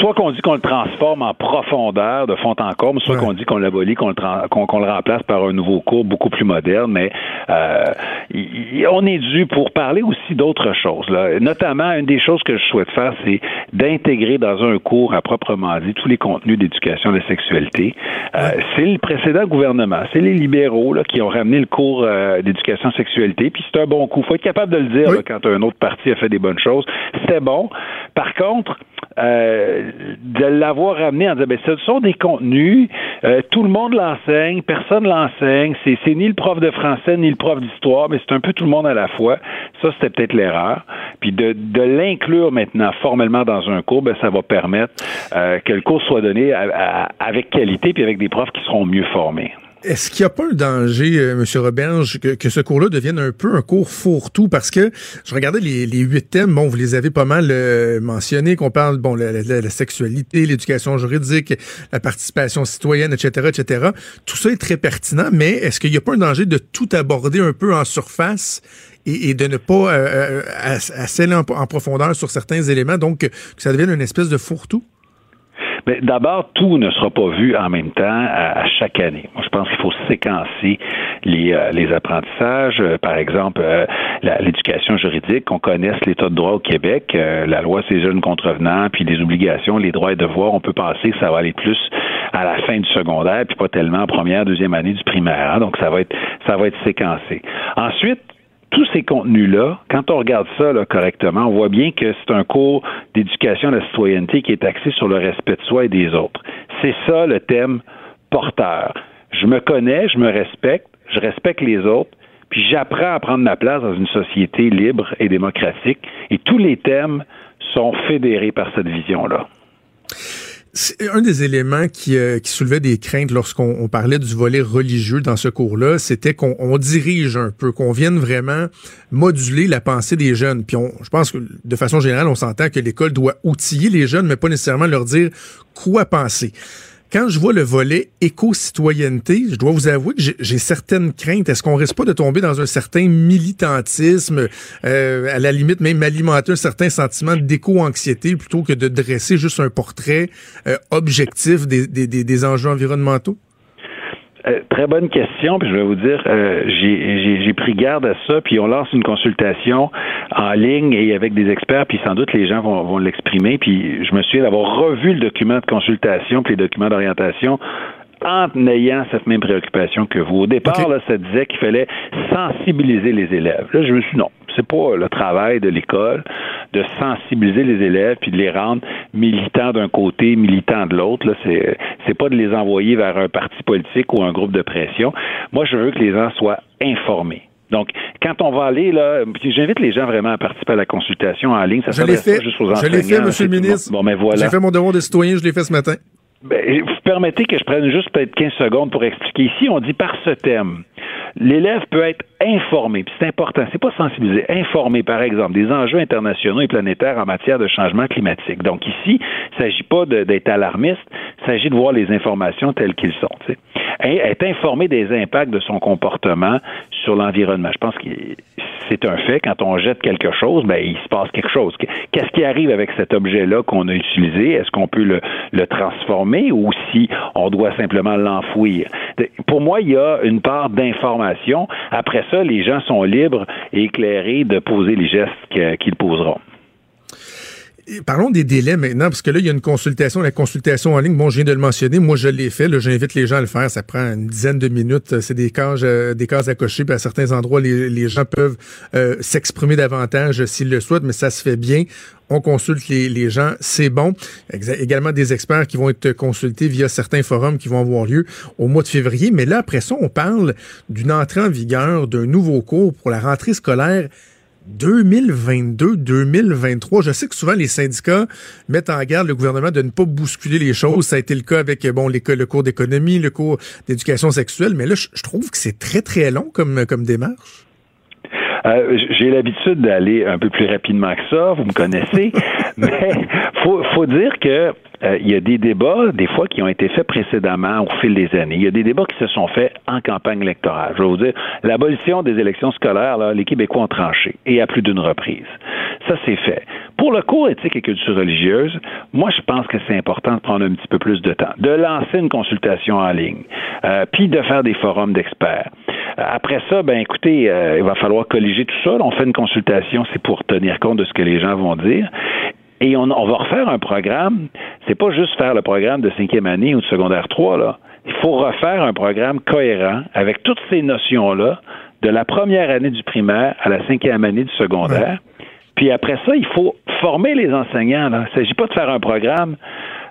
soit qu'on dit qu'on le transforme en profondeur de fond en comble, soit qu'on dit qu'on l'abolit, qu'on le, qu'on, le remplace par un nouveau cours beaucoup plus moderne, mais euh, on est dû pour parler aussi d'autres choses. Là. Notamment, une des choses que je souhaite faire, c'est d'intégrer dans un cours à proprement dit tous les contenus d'éducation de la sexualité. Euh, c'est le précédent gouvernement, c'est les libéraux là, qui ont ramené le cours euh, d'éducation sexualité, puis c'est un bon coup. faut être capable de le dire quand un autre parti a fait des bonnes choses. C'était bon. Par contre, euh, de l'avoir ramené en disant, ben, ce sont des contenus, euh, tout le monde l'enseigne, personne l'enseigne, c'est, c'est ni le prof de français ni le prof d'histoire, mais c'est un peu tout le monde à la fois. Ça, c'était peut-être l'erreur. Puis de, de l'inclure maintenant formellement dans un cours, ben, ça va permettre euh, que le cours soit donné avec qualité puis avec des profs qui seront mieux formés. Est-ce qu'il n'y a pas un danger, euh, M. Roberge, que, ce cours-là devienne un peu un cours fourre-tout? Parce que je regardais les, huit thèmes, bon, vous les avez pas mal euh, mentionnés, qu'on parle, bon, la, sexualité, l'éducation juridique, la participation citoyenne, etc., etc. Tout ça est très pertinent, mais est-ce qu'il n'y a pas un danger de tout aborder un peu en surface et, de ne pas euh, euh en, en, profondeur sur certains éléments, donc que ça devienne une espèce de fourre-tout? D'abord, tout ne sera pas vu en même temps à, chaque année. Moi, je pense qu'il faut séquencer les, euh, les apprentissages. Euh, par exemple, euh, l'éducation juridique, qu'on connaisse l'état de droit au Québec, la loi ces jeunes contrevenants, puis les obligations, les droits et devoirs, on peut penser que ça va aller plus à la fin du secondaire, puis pas tellement en première, deuxième année du primaire. Hein. Donc, ça va être ça va être séquencé. Ensuite, tous ces contenus-là, quand on regarde ça correctement, on voit bien que c'est un cours d'éducation à la citoyenneté qui est axé sur le respect de soi et des autres. C'est ça le thème porteur. Je me connais, je me respecte, je respecte les autres, puis j'apprends à prendre ma place dans une société libre et démocratique. Et tous les thèmes sont fédérés par cette vision-là. Un des éléments qui, euh, qui soulevait des craintes lorsqu'on parlait du volet religieux dans ce cours-là, c'était qu'on dirige un peu, qu'on vienne vraiment moduler la pensée des jeunes. Puis on, je pense que de façon générale, on s'entend que l'école doit outiller les jeunes, mais pas nécessairement leur dire quoi penser quand je vois le volet éco-citoyenneté, je dois vous avouer que j'ai certaines craintes. Est-ce qu'on risque pas de tomber dans un certain militantisme, euh, à la limite même alimenter un certain sentiment d'éco-anxiété plutôt que de dresser juste un portrait euh, objectif des, enjeux environnementaux? Euh, très bonne question, puis je vais vous dire, euh, j'ai pris garde à ça, puis on lance une consultation en ligne et avec des experts, puis sans doute les gens vont, vont l'exprimer, puis je me suis d'avoir revu le document de consultation, puis les documents d'orientation en ayant cette même préoccupation que vous. Au départ, là, ça disait qu'il fallait sensibiliser les élèves. Là, je me suis dit, non, c'est pas le travail de l'école de sensibiliser les élèves puis de les rendre militants d'un côté, militants de l'autre. Là, c'est c'est pas de les envoyer vers un parti politique ou un groupe de pression. Moi, je veux que les gens soient informés. Donc, quand on va aller là, j'invite les gens vraiment à participer à la consultation en ligne. Ça je l'ai fait. Juste aux je l'ai fait, Monsieur le ministre. Bon, ben voilà. J'ai fait mon devoir de citoyen. Je l'ai fait ce matin. Ben, vous permettez que je prenne juste peut-être 15 secondes pour expliquer. Ici, on dit par ce thème. L'élève peut être informé, c'est important, c'est pas sensibilisé, informé, par exemple, des enjeux internationaux et planétaires en matière de changement climatique. Donc ici, il ne s'agit pas d'être alarmiste, il s'agit de voir les informations telles qu'elles sont. Et être informé des impacts de son comportement sur l'environnement. Je pense que c'est un fait. Quand on jette quelque chose, ben, il se passe quelque chose. Qu'est-ce qui arrive avec cet objet-là qu'on a utilisé? Est-ce qu'on peut le, le transformer ou si on doit simplement l'enfouir? Pour moi, il y a une part Après ça, les gens sont libres et éclairés de poser les gestes qu'ils poseront. Parlons des délais maintenant, parce que là, il y a une consultation, la consultation en ligne. Bon, je viens de le mentionner. Moi, je l'ai fait. J'invite les gens à le faire. Ça prend une dizaine de minutes. C'est des cases, euh, des cases à cocher. Puis à certains endroits, les, gens peuvent euh, s'exprimer davantage s'ils le souhaitent, mais ça se fait bien. On consulte les, les gens, c'est bon. Également des experts qui vont être consultés via certains forums qui vont avoir lieu au mois de février. Mais là, après ça, on parle d'une entrée en vigueur d'un nouveau cours pour la rentrée scolaire 2022-2023. Je sais que souvent les syndicats mettent en garde le gouvernement de ne pas bousculer les choses. Ça a été le cas avec bon le cours d'économie, le cours d'éducation sexuelle, mais là je, trouve que c'est très très long comme comme démarche. Euh, j'ai l'habitude d'aller un peu plus rapidement que ça, vous me connaissez, mais faut faut dire que euh, il y a des débats, des fois, qui ont été faits précédemment au fil des années. Il y a des débats qui se sont faits en campagne électorale. Je vais vous dire, l'abolition des élections scolaires, là, les Québécois ont tranché, et à plus d'une reprise. Ça, c'est fait. Pour le cours éthique et culture religieuse, moi, je pense que c'est important de prendre un petit peu plus de temps, de lancer une consultation en ligne, euh, puis de faire des forums d'experts. Euh, après ça, ben écoutez, il va falloir colliger tout ça. On fait une consultation, c'est pour tenir compte de ce que les gens vont dire. Et on, va refaire un programme. C'est pas juste faire le programme de cinquième année ou de secondaire 3, là. Il faut refaire un programme cohérent avec toutes ces notions-là de la première année du primaire à la cinquième année du secondaire. Puis après ça, il faut former les enseignants. Il ne s'agit pas de faire un programme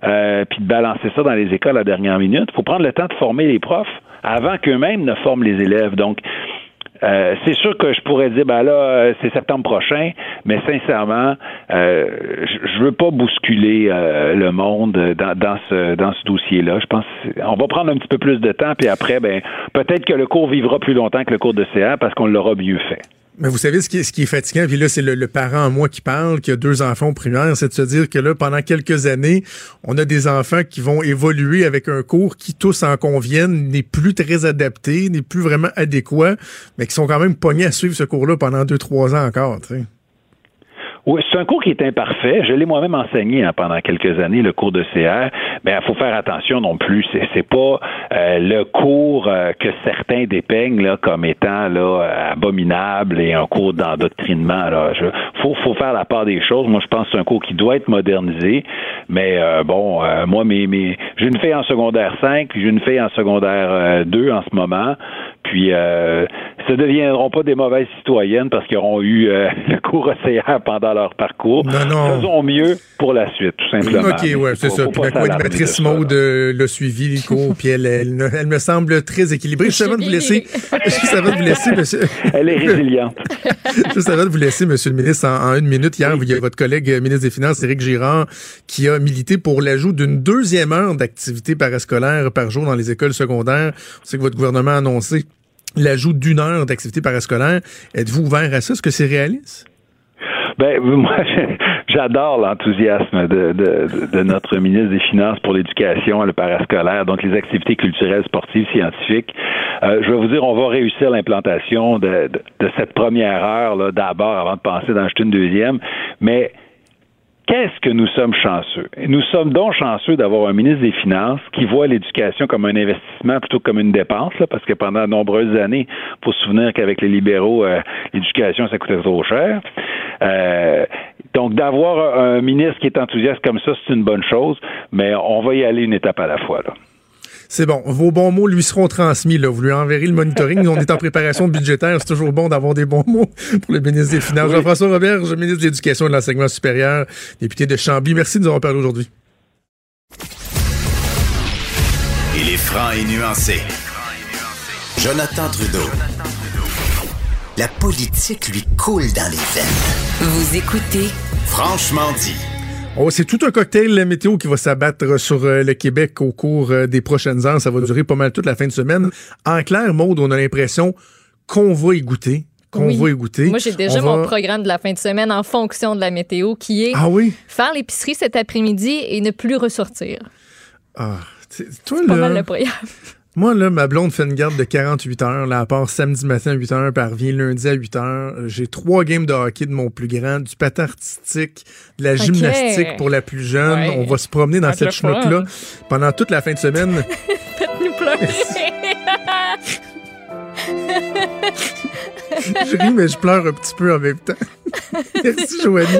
euh, puis de balancer ça dans les écoles à la dernière minute. Il faut prendre le temps de former les profs avant qu'eux-mêmes ne forment les élèves. Donc, euh, c'est sûr que je pourrais dire, ben là, euh, c'est septembre prochain, mais sincèrement, euh, je veux pas bousculer euh, le monde dans, dans ce dans ce dossier-là. Je pense on va prendre un petit peu plus de temps, puis après, ben peut-être que le cours vivra plus longtemps que le cours de CA parce qu'on l'aura mieux fait. Mais vous savez, ce qui est, ce est fatigant, puis là, c'est le, parent en moi qui parle, qui a deux enfants au primaire, c'est de se dire que là, pendant quelques années, on a des enfants qui vont évoluer avec un cours qui, tous en conviennent, n'est plus très adapté, n'est plus vraiment adéquat, mais qui sont quand même pognés à suivre ce cours-là pendant deux, trois ans encore, tu. C'est un cours qui est imparfait. Je l'ai moi-même enseigné hein, pendant quelques années, le cours de CR. Mais il faut faire attention non plus. C'est, pas euh, le cours euh, que certains dépeignent comme étant là, abominable et un cours d'endoctrinement. Là. Faut, faire la part des choses. Moi, je pense que c'est un cours qui doit être modernisé. Mais euh, bon, moi, mes, mes, j'ai une fille en secondaire 5, j'ai une fille en secondaire 2 en ce moment. Puis, euh, ce ne deviendront pas des mauvaises citoyennes parce qu'ils auront eu le cours OCR pendant leur parcours. Faisons mieux pour la suite, tout simplement. OK, ouais, c'est ça. Puis la co-animatrice Maude euh, l'a suivi, le puis elle, elle, me semble très équilibrée. Juste avant de vous laisser, juste avant de vous laisser, monsieur. Elle est résiliente. juste avant de vous laisser, monsieur le ministre, en, une minute, hier, il y a votre collègue euh, ministre des Finances, Éric Girard, qui a milité pour l'ajout d'une deuxième heure d'activité parascolaire par jour dans les écoles secondaires. C'est que votre gouvernement a annoncé l'ajout d'une heure d'activité parascolaire. Êtes-vous ouvert à ça? Est-ce que c'est réaliste? Ben, moi, j'adore l'enthousiasme de, de, notre ministre des Finances pour l'éducation, le parascolaire, donc les activités culturelles, sportives, scientifiques. Euh, je vais vous dire, on va réussir l'implantation de, de, cette première heure là d'abord avant de penser d'en acheter une deuxième, mais qu'est-ce que nous sommes chanceux? Nous sommes donc chanceux d'avoir un ministre des Finances qui voit l'éducation comme un investissement plutôt que comme une dépense, parce que pendant de nombreuses années, faut se souvenir qu'avec les libéraux, euh, l'éducation, ça coûtait trop cher. Euh, donc, d'avoir un ministre qui est enthousiaste comme ça, c'est une bonne chose, mais on va y aller une étape à la fois. C'est bon. Vos bons mots lui seront transmis. Là. Vous lui enverrez le monitoring. on est en préparation budgétaire. C'est toujours bon d'avoir des bons mots pour le ministre des Finances. Jean-François Robert, ministre de l'Éducation et de l'Enseignement supérieur, député de Chambly. Merci de nous avoir parlé aujourd'hui. Il est franc et nuancé. Jonathan Trudeau. La politique lui coule dans les veines. Vous écoutez Franchement dit. Oh, c'est tout un cocktail la météo qui va s'abattre sur euh, le Québec au cours euh, des prochaines heures. Ça va durer pas mal toute la fin de semaine. En clair, Maude, on a l'impression qu'on va y goûter qu'on va y goûter. Moi, j'ai déjà mon programme de la fin de semaine en fonction de la météo qui est ah oui? faire l'épicerie cet après-midi et ne plus ressortir. Ah, toi, là, pas mal le programme. Moi, là, ma blonde fait une garde de 48 heures. Là, à part samedi matin à 8 heures, puis elle revient lundi à 8 heures. J'ai trois games de hockey de mon plus grand, du patin artistique, de la gymnastique pour la plus jeune. On va se promener dans cette chenoute-là pendant toute la fin de semaine. Faites-nous pleurer. je ris, mais je pleure un petit peu en même temps. Merci, Joanie.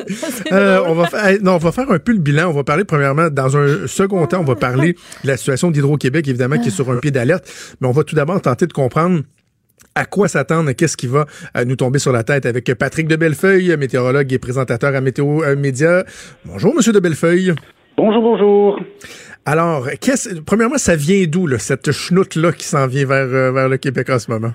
Euh, on, va faire, non, on va faire un peu le bilan. On va parler, premièrement, dans un second temps, on va parler de la situation d'Hydro-Québec, évidemment, qui est sur un pied d'alerte. Mais on va tout d'abord tenter de comprendre à quoi s'attendre, qu'est-ce qui va euh, nous tomber sur la tête avec Patrick de Bellefeuille, météorologue et présentateur à Météo euh, Média. Bonjour, Monsieur de Bellefeuille. Bonjour, bonjour. Alors, premièrement, ça vient d'où, cette chenoute-là qui s'en vient vers, vers le Québec en ce moment?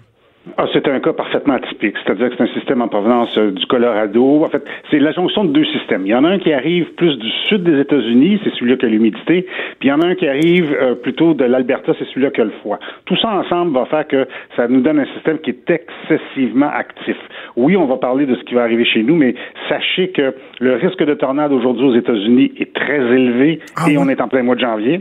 Ah, c'est un cas parfaitement atypique. C'est-à-dire que c'est un système en provenance euh, du Colorado. En fait, c'est la jonction de deux systèmes. Il y en a un qui arrive plus du sud des États-Unis, c'est celui-là qui a l'humidité. Puis il y en a un qui arrive euh, plutôt de l'Alberta, c'est celui-là qui a le froid. Tout ça ensemble va faire que ça nous donne un système qui est excessivement actif. Oui, on va parler de ce qui va arriver chez nous, mais sachez que le risque de tornade aujourd'hui aux États-Unis est très élevé ah et on est en plein mois de janvier.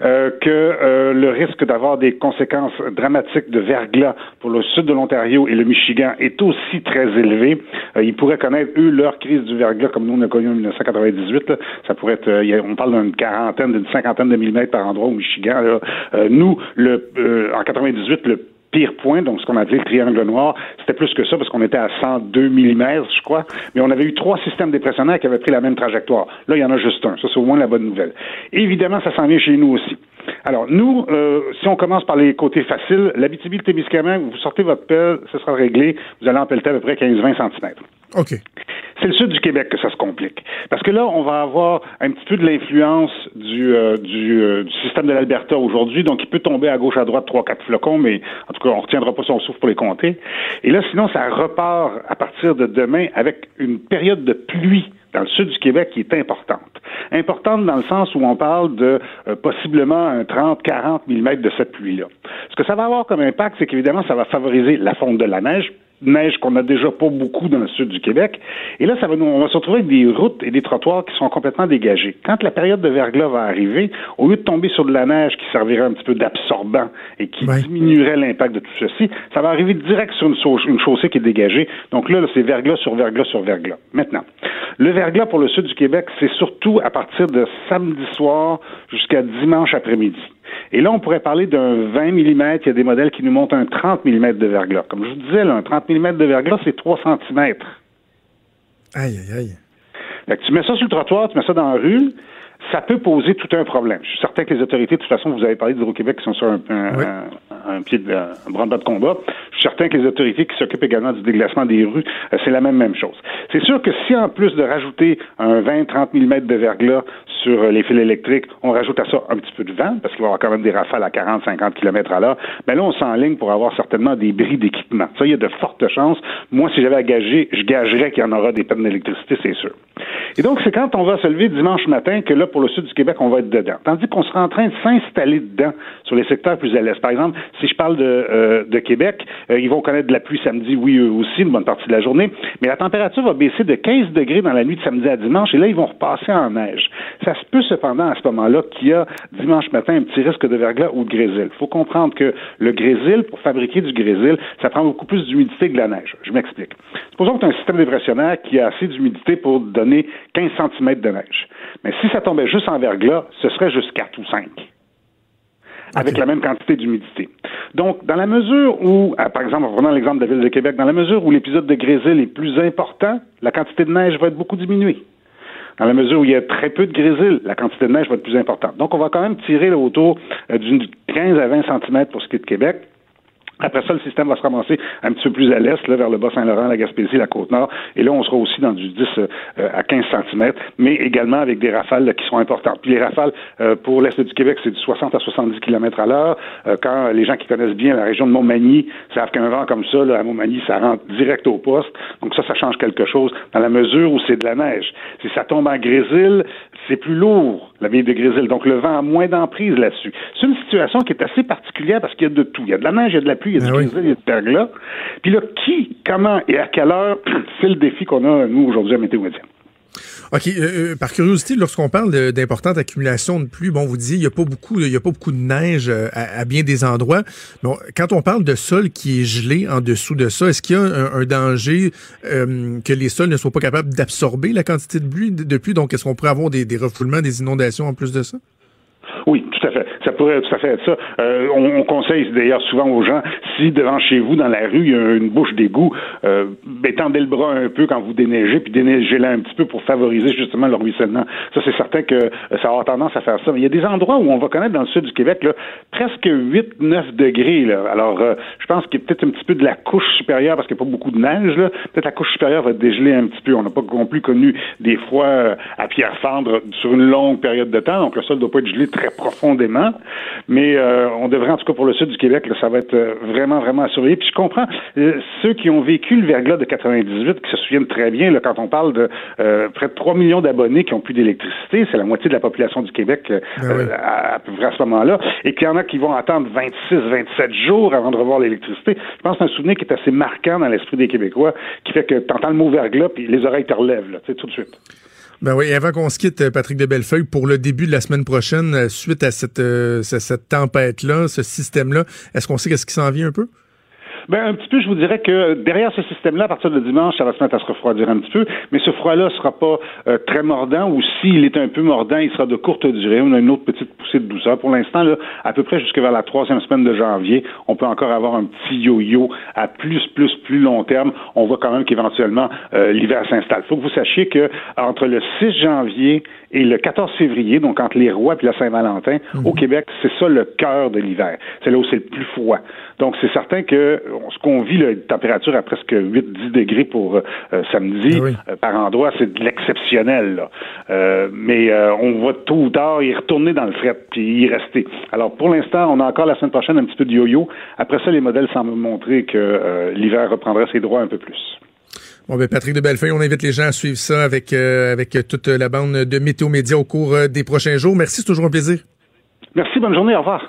Euh, que euh, le risque d'avoir des conséquences dramatiques de verglas pour le sud de l'Ontario et le Michigan est aussi très élevé. Euh, ils pourraient connaître, eux, leur crise du verglas comme nous on a connu en 1998. Ça pourrait être, on parle d'une quarantaine, d'une cinquantaine de millimètres par endroit au Michigan. nous, le, en 98, le pire point, donc ce qu'on appelait le triangle noir, c'était plus que ça parce qu'on était à 102 mm, je crois, mais on avait eu trois systèmes dépressionnaires qui avaient pris la même trajectoire. Là, il y en a juste un. Ça, c'est au moins la bonne nouvelle. évidemment, ça s'en vient chez nous aussi. Alors, nous, euh, si on commence par les côtés faciles, l'habitabilité-témiscamingue, vous sortez votre pelle, ce sera réglé, vous allez en pelleter à peu près 15-20 cm. OK. C'est le sud du Québec que ça se complique. Parce que là, on va avoir un petit peu de l'influence du, euh, euh, du, système de l'Alberta aujourd'hui, donc il peut tomber à gauche, à droite, trois, quatre flocons, mais en tout cas, on retiendra pas son souffle pour les compter. Et là, sinon, ça repart à partir de demain avec une période de pluie dans le sud du Québec qui est importante. Importante dans le sens où on parle de euh, possiblement un 30-40 mm de cette pluie-là. Ce que ça va avoir comme impact, c'est qu'évidemment, ça va favoriser la fonte de la neige, neige qu'on n'a déjà pas beaucoup dans le sud du Québec. Et là, ça va nous, on va se retrouver avec des routes et des trottoirs qui sont complètement dégagés. Quand la période de verglas va arriver, au lieu de tomber sur de la neige qui servirait un petit peu d'absorbant et qui diminuerait l'impact de tout ceci, ça va arriver direct sur une, chaussée qui est dégagée. Donc là, c'est verglas sur verglas sur verglas. Maintenant, le verglas pour le sud du Québec, c'est surtout à partir de samedi soir jusqu'à dimanche après-midi. Et là, on pourrait parler d'un 20 mm. Il y a des modèles qui nous montrent un 30 mm de verglas. Comme je vous disais, un 30 mm de verglas, c'est 3 cm. Aïe, aïe, aïe. Fait que tu mets ça sur le trottoir, tu mets ça dans la rue, ça peut poser tout un problème. Je suis certain que les autorités, de toute façon, vous avez parlé d'Hydro-Québec qui sont sur un, un, pied de un de combat. Je suis certain que les autorités qui s'occupent également du déglacement des rues, euh, c'est la même même chose. C'est sûr que si en plus de rajouter un 20-30 mm de verglas sur euh, les fils électriques, on rajoute à ça un petit peu de vent, parce qu'il va y avoir quand même des rafales à 40-50 km à l'heure, mais ben là, on s'enligne pour avoir certainement des bris d'équipement. Ça, il y a de fortes chances. Moi, si j'avais à gager, je gagerais qu'il y en aura des pannes d'électricité, c'est sûr. Et donc, c'est quand on va se lever dimanche matin que là, pour le sud du Québec, on va être dedans. Tandis qu'on sera en train de s'installer dedans sur les secteurs plus à l'est. Par exemple, Si je parle de, de Québec, ils vont connaître de la pluie samedi, oui, eux aussi, une bonne partie de la journée, mais la température va baisser de 15 degrés dans la nuit de samedi à dimanche, et là, ils vont repasser en neige. Ça se peut cependant à ce moment-là qu'il y a dimanche matin un petit risque de verglas ou de grésil. Il faut comprendre que le grésil, pour fabriquer du grésil, ça prend beaucoup plus d'humidité que de la neige. Je m'explique. Supposons que tu as un système dépressionnaire qui a assez d'humidité pour donner 15 cm de neige. Mais si ça juste en verglas, ce serait juste 4 ou 5 avec la même quantité d'humidité. Donc, dans la mesure où, euh, par exemple, en prenant l'exemple de la ville de Québec, dans la mesure où l'épisode de grésil est plus important, la quantité de neige va être beaucoup diminuée. Dans la mesure où il y a très peu de grésil, la quantité de neige va être plus importante. Donc, on va quand même tirer autour euh, d'une 15 à 20 cm pour ce qui est de Québec. Après ça, le système va se ramasser un petit peu plus à l'est, là, vers le Bas-Saint-Laurent, la Gaspésie, la Côte-Nord. Et là, on sera aussi dans du 10 euh, à 15 cm, mais également avec des rafales qui sont importantes. Puis les rafales euh, pour l'est du Québec, c'est du 60 à 70 km à l'heure. Euh, quand les gens qui connaissent bien la région de Montmagny savent qu'un vent comme ça, là, à Montmagny, ça rentre direct au poste. Donc ça, ça change quelque chose dans la mesure où c'est de la neige. Si ça tombe en grésil, c'est plus lourd, la ville de grésil. Donc le vent a moins d'emprise là-dessus. C'est une situation qui est assez particulière parce qu'il y a de tout. Il y a de la neige, il y a de la pluie, il y a du ah il y a du verglas. Puis là, qui, comment et à quelle heure, c'est le défi qu'on a, nous, aujourd'hui, à Météo Média. OK. Euh, euh, par curiosité, lorsqu'on parle d'importante accumulation de pluie, bon, vous disiez, il n'y a pas beaucoup, il y a pas beaucoup de neige euh, à, bien des endroits. Bon, quand on parle de sol qui est gelé en dessous de ça, est-ce qu'il y a un, danger que les sols ne soient pas capables d'absorber la quantité de pluie, de? Donc, est-ce qu'on pourrait avoir des refoulements, des inondations en plus de ça? Oui, tout à fait. Ça pourrait tout à fait être ça. Euh, on, conseille d'ailleurs souvent aux gens, si devant chez vous, dans la rue, il y a une bouche d'égout, euh, étendez le bras un peu quand vous déneigez, puis déneigez-la un petit peu pour favoriser justement le ruissellement. Ça, c'est certain que euh, ça aura tendance à faire ça. Mais il y a des endroits où on va connaître dans le sud du Québec là, presque 8-9 degrés. Là. Alors, euh, je pense qu'il y a peut-être un petit peu de la couche supérieure, parce qu'il n'y a pas beaucoup de neige. Peut-être la couche supérieure va dégeler un petit peu. On n'a pas non plus connu des froids à pierre fendre sur une longue période de temps, donc le sol ne doit pas être gelé très profondément. Mais euh, on devrait, en tout cas pour le sud du Québec, là, ça va être euh, vraiment, vraiment à surveiller. Puis je comprends euh, ceux qui ont vécu le verglas de 98, qui se souviennent très bien, là, quand on parle de près de 3 millions d'abonnés qui ont plus d'électricité, c'est la moitié de la population du Québec ben à, peu près à ce moment-là, et qu'il y en a qui vont attendre 26, 27 jours avant de revoir l'électricité. Je pense que c'est un souvenir qui est assez marquant dans l'esprit des Québécois, qui fait que tu entends le mot verglas, puis les oreilles te relèvent, là, tout de suite. Ben oui, avant qu'on se quitte, Patrick de Bellefeuille, pour le début de la semaine prochaine, euh, suite à cette, euh, cette tempête-là, ce système-là, est-ce qu'on sait qu'est-ce qui s'en vient un peu? Ben, un petit peu, je vous dirais que derrière ce système-là, à partir de dimanche, ça va se mettre à se refroidir un petit peu, mais ce froid-là sera pas euh, très mordant, ou s'il est un peu mordant, il sera de courte durée. On a une autre petite poussée de douceur. Pour l'instant, à peu près jusqu'à vers la troisième semaine de janvier, on peut encore avoir un petit yo-yo à plus, plus, plus long terme. On voit quand même qu'éventuellement, euh, l'hiver s'installe. Il faut que vous sachiez que entre le 6 janvier et le 14 février, donc entre les Rois et la Saint-Valentin, mhm. au Québec, c'est ça le cœur de l'hiver. C'est là où c'est le plus froid. Donc, c'est certain que ce qu'on vit, la température à presque 8-10 degrés pour euh, samedi, ah euh, par endroit, c'est de l'exceptionnel. Euh, mais on va tôt ou tard y retourner dans le fret puis y rester. Alors, pour l'instant, on a encore la semaine prochaine un petit peu de yo-yo. Après ça, les modèles semblent montrer que l'hiver reprendra ses droits un peu plus. Bon, ben Patrick de Bellefeuille, on invite les gens à suivre ça avec, avec toute la bande de Météo Média au cours des prochains jours. Merci, c'est toujours un plaisir. Merci, bonne journée, au revoir.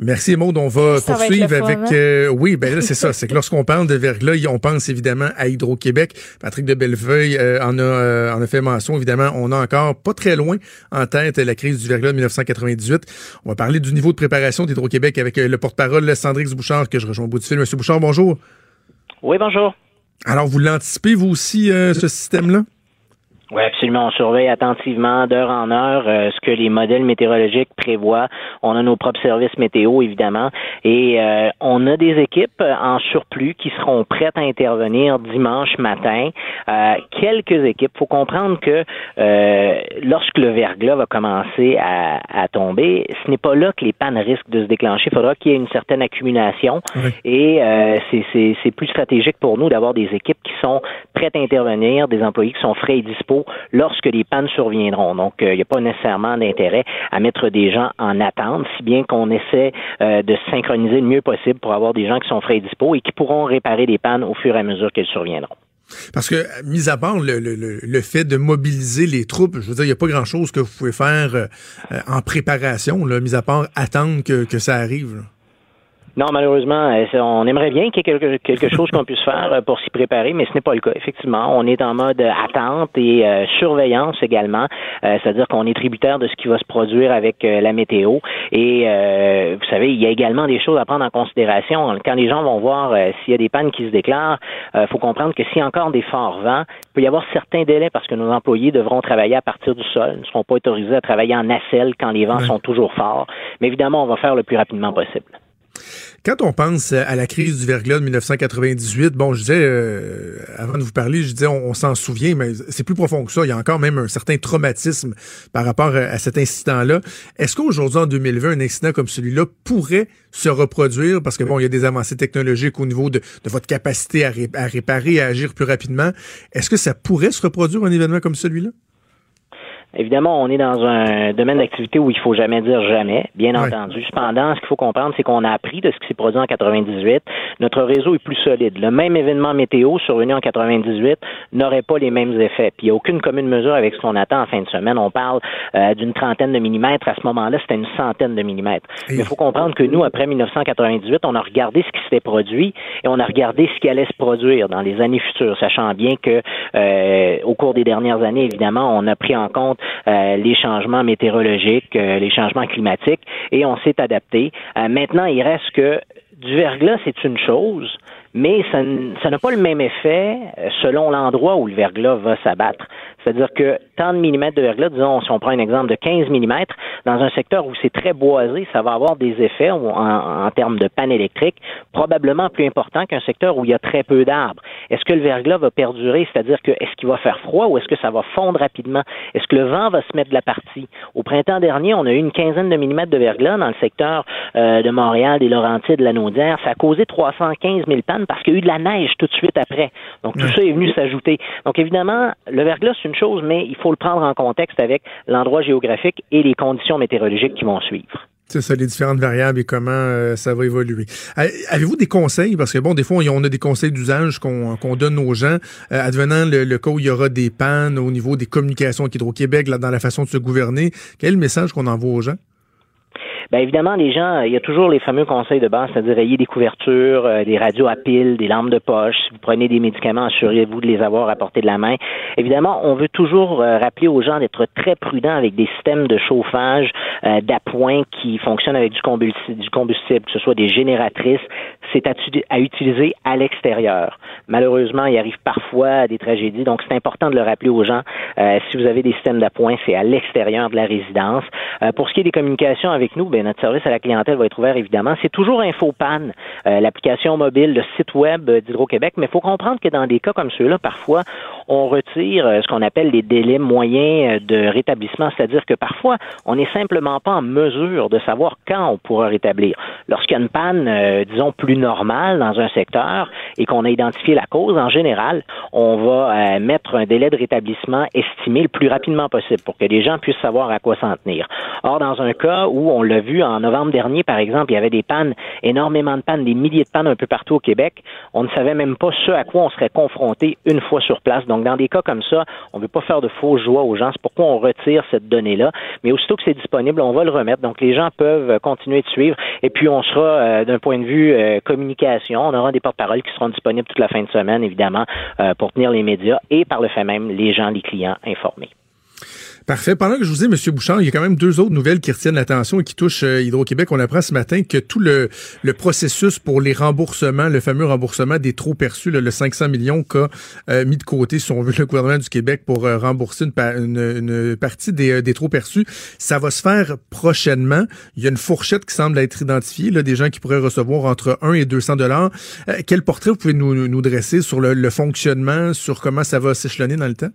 Merci Maud. On va poursuivre avec. Hein? Euh, oui, ben là c'est ça. C'est que lorsqu'on parle de verglas, on pense évidemment à Hydro-Québec. Patrick de Bellefeuille euh, en a euh, en a fait mention. Évidemment, on a encore pas très loin en tête la crise du verglas de 1998. On va parler du niveau de préparation d'Hydro-Québec avec le porte-parole Sandrix Bouchard que je rejoins au bout du fil. Monsieur Bouchard, bonjour. Oui, bonjour. Alors, vous l'anticipez vous aussi ce système-là? Oui, absolument. On surveille attentivement d'heure en heure euh, ce que les modèles météorologiques prévoient. On a nos propres services météo, évidemment, et euh, on a des équipes en surplus qui seront prêtes à intervenir dimanche matin. Euh, quelques équipes. faut comprendre que lorsque le verglas va commencer à, à tomber, ce n'est pas là que les pannes risquent de se déclencher. Il faudra qu'il y ait une certaine accumulation, et c'est plus stratégique pour nous d'avoir des équipes qui sont prêtes à intervenir, des employés qui sont frais et lorsque les pannes surviendront. Donc, il euh, n'y a pas nécessairement d'intérêt à mettre des gens en attente, si bien qu'on essaie euh, de se synchroniser le mieux possible pour avoir des gens qui sont frais et dispo et qui pourront réparer les pannes au fur et à mesure qu'elles surviendront. Parce que, mis à part le, fait de mobiliser les troupes, je veux dire, il n'y a pas grand-chose que vous pouvez faire euh, en préparation, là, mis à part attendre que, ça arrive. Non, malheureusement, euh, on aimerait bien qu'il y ait quelque, chose qu'on puisse faire euh, pour s'y préparer, mais ce n'est pas le cas. Effectivement, on est en mode attente et euh, surveillance également, c'est-à-dire qu'on est tributaire de ce qui va se produire avec la météo. Et vous savez, il y a également des choses à prendre en considération. Quand les gens vont voir s'il y a des pannes qui se déclarent, il faut comprendre que s'il y a encore des forts vents, il peut y avoir certains délais parce que nos employés devront travailler à partir du sol, ne seront pas autorisés à travailler en nacelle quand les vents sont toujours forts. Mais évidemment, on va faire le plus rapidement possible. Quand on pense à la crise du verglas de 1998, bon, je disais, euh, avant de vous parler, je disais, on, s'en souvient, mais c'est plus profond que ça. Il y a encore même un certain traumatisme par rapport à, cet incident-là. Est-ce qu'aujourd'hui, en 2020, un incident comme celui-là pourrait se reproduire? Parce que, bon, il y a des avancées technologiques au niveau de, votre capacité à, à réparer, à agir plus rapidement. Est-ce que ça pourrait se reproduire un événement comme celui-là? Évidemment, on est dans un domaine d'activité où il faut jamais dire jamais, bien entendu. Cependant, ce qu'il faut comprendre, c'est qu'on a appris de ce qui s'est produit en 98. Notre réseau est plus solide. Le même événement météo survenu en 98 n'aurait pas les mêmes effets. Puis il n'y a aucune commune mesure avec ce qu'on attend en fin de semaine. On parle euh, d'une trentaine de millimètres. À ce moment-là, c'était une centaine de millimètres. Mais il faut comprendre que nous, après 1998, on a regardé ce qui s'était produit et on a regardé ce qui allait se produire dans les années futures, sachant bien que euh, au cours des dernières années, évidemment, on a pris en compte euh, les changements météorologiques, euh, les changements climatiques, et on s'est adapté. Euh, maintenant, il reste que du verglas, c'est une chose, mais ça, n'a pas le même effet selon l'endroit où le verglas va s'abattre. C'est-à-dire que tant de millimètres de verglas, disons, si on prend un exemple de 15 millimètres, dans un secteur où c'est très boisé, ça va avoir des effets en, termes de panne électrique probablement plus importants qu'un secteur où il y a très peu d'arbres. Est-ce que le verglas va perdurer? C'est-à-dire que est-ce qu'il va faire froid ou est-ce que ça va fondre rapidement? Est-ce que le vent va se mettre de la partie? Au printemps dernier, on a eu une quinzaine de millimètres de verglas dans le secteur euh, de Montréal, des Laurentides, de la Naudière. Ça a causé 315 000 pannes parce qu'il y a eu de la neige tout de suite après. Donc, tout ça est venu s'ajouter. Donc, évidemment, le verglas, c'est une mais il faut le prendre en contexte avec l'endroit géographique et les conditions météorologiques qui vont suivre. C'est ça, les différentes variables et comment euh, ça va évoluer. Avez-vous des conseils? Parce que bon, des fois, on a des conseils d'usage qu'on donne aux gens. Euh, advenant le, cas où il y aura des pannes au niveau des communications avec Hydro-Québec, dans la façon de se gouverner, quel message qu'on envoie aux gens? Bien évidemment, les gens, il y a toujours les fameux conseils de base, c'est-à-dire ayez des couvertures, euh, des radios à piles, des lampes de poche. Si vous prenez des médicaments, assurez-vous de les avoir à portée de la main. Évidemment, on veut toujours euh, rappeler aux gens d'être très prudents avec des systèmes de chauffage euh, d'appoint qui fonctionnent avec du combustible, du combustible, que ce soit des génératrices. C'est à, à, utiliser à l'extérieur. Malheureusement, il arrive parfois des tragédies, donc c'est important de le rappeler aux gens. si vous avez des systèmes d'appoint, c'est à l'extérieur de la résidence. pour ce qui est des communications avec nous, ben, notre service à la clientèle va être ouvert, évidemment. C'est toujours InfoPan, euh, l'application mobile, le site web d'Hydro-Québec, mais il faut comprendre que dans des cas comme ceux-là, parfois, on retire euh, ce qu'on appelle les délais moyens euh, de rétablissement, c'est-à-dire que parfois, on n'est simplement pas en mesure de savoir quand on pourra rétablir. Lorsqu'il y a une panne, disons, plus normale dans un secteur et qu'on a identifié la cause, en général, on va mettre un délai de rétablissement estimé le plus rapidement possible pour que les gens puissent savoir à quoi s'en tenir. Or, dans un cas où on l'a vu en novembre dernier, par exemple, il y avait des pannes, énormément de pannes, des milliers de pannes un peu partout au Québec. On ne savait même pas ce à quoi on serait confronté une fois sur place. Donc, dans des cas comme ça, on ne veut pas faire de faux joie aux gens. C'est pourquoi on retire cette donnée-là. Mais aussitôt que c'est disponible, on va le remettre. Donc, les gens peuvent continuer de suivre. Et puis, on sera, euh, d'un point de vue euh, communication, on aura des porte-paroles qui seront disponibles toute la fin de semaine, évidemment, euh, pour tenir les médias et par le fait même, les gens, les clients informés. Parfait. Pendant que je vous dis, M. Bouchard, il y a quand même deux autres nouvelles qui retiennent l'attention et qui touchent euh, Hydro-Québec. On apprend ce matin que tout le, le, processus pour les remboursements, le fameux remboursement des trop perçus, le 500 millions qu'a euh, mis de côté, si on veut, le gouvernement du Québec pour euh, rembourser une, une, partie des, des trop perçus, ça va se faire prochainement. Il y a une fourchette qui semble être identifiée, là, des gens qui pourraient recevoir entre 1 et 200 dollars. quel portrait vous pouvez nous, nous dresser sur le, le fonctionnement, sur comment ça va s'échelonner dans le temps?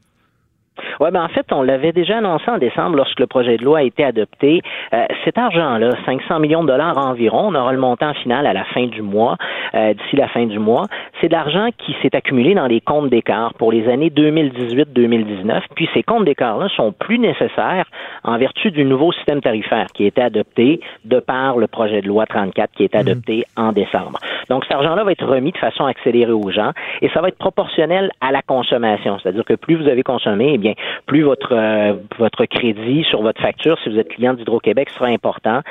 Oui, ben en fait, on l'avait déjà annoncé en décembre lorsque le projet de loi a été adopté. Euh, cet argent-là, 500 millions de dollars environ, on aura le montant final à la fin du mois, euh, d'ici la fin du mois. C'est de l'argent qui s'est accumulé dans les comptes d'écart pour les années 2018-2019. Puis ces comptes d'écart-là sont plus nécessaires en vertu du nouveau système tarifaire qui a été adopté de par le projet de loi 34 qui est adopté en décembre. Donc cet argent-là va être remis de façon accélérée aux gens et ça va être proportionnel à la consommation. C'est-à-dire que plus vous avez consommé, eh bien, plus votre votre crédit sur votre facture, si vous êtes client d'Hydro-Québec, sera important.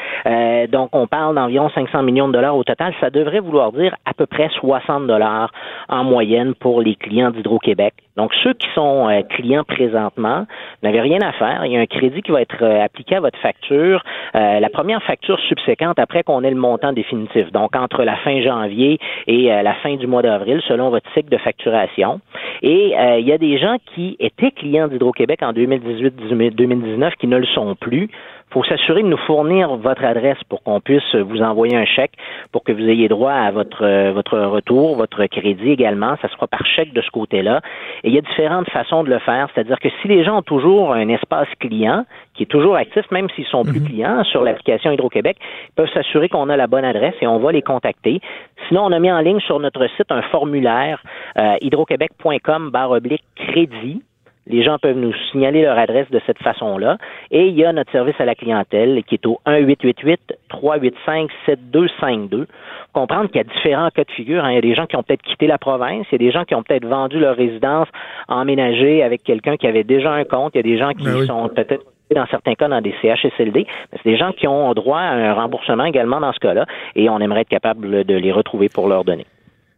donc, on parle d'environ 500 millions de dollars au total. Ça devrait vouloir dire à peu près 60 dollars en moyenne pour les clients d'Hydro-Québec. Donc, ceux qui sont clients présentement n'avaient rien à faire. Il y a un crédit qui va être appliqué à votre facture. la première facture subséquente après qu'on ait le montant définitif. Donc, entre la fin janvier et la fin du mois d'avril, selon votre cycle de facturation. Et euh, il y a des gens qui étaient clients d'Hydro-Québec en 2018-2019 qui ne le sont plus. Il faut s'assurer de nous fournir votre adresse pour qu'on puisse vous envoyer un chèque pour que vous ayez droit à votre euh, votre retour, votre crédit également. Ça sera par chèque de ce côté-là. Et il y a différentes façons de le faire. C'est-à-dire que si les gens ont toujours un espace client qui est toujours actif, même s'ils sont plus mhm. clients sur l'application Hydro-Québec, ils peuvent s'assurer qu'on a la bonne adresse et on va les contacter. Sinon, on a mis en ligne sur notre site un formulaire euh, hydroquebec.com barre oblique crédit les gens peuvent nous signaler leur adresse de cette façon-là. Et il y a notre service à la clientèle qui est au 1-888-385-7252. Comprendre qu'il y a différents cas de figure. Hein. Il y a des gens qui ont peut-être quitté la province. Il y a des gens qui ont peut-être vendu leur résidence emménagée avec quelqu'un qui avait déjà un compte. Il y a des gens qui ben sont peut-être dans certains cas dans des CHSLD. C'est des gens qui ont droit à un remboursement également dans ce cas-là et on aimerait être capable de les retrouver pour leur donner.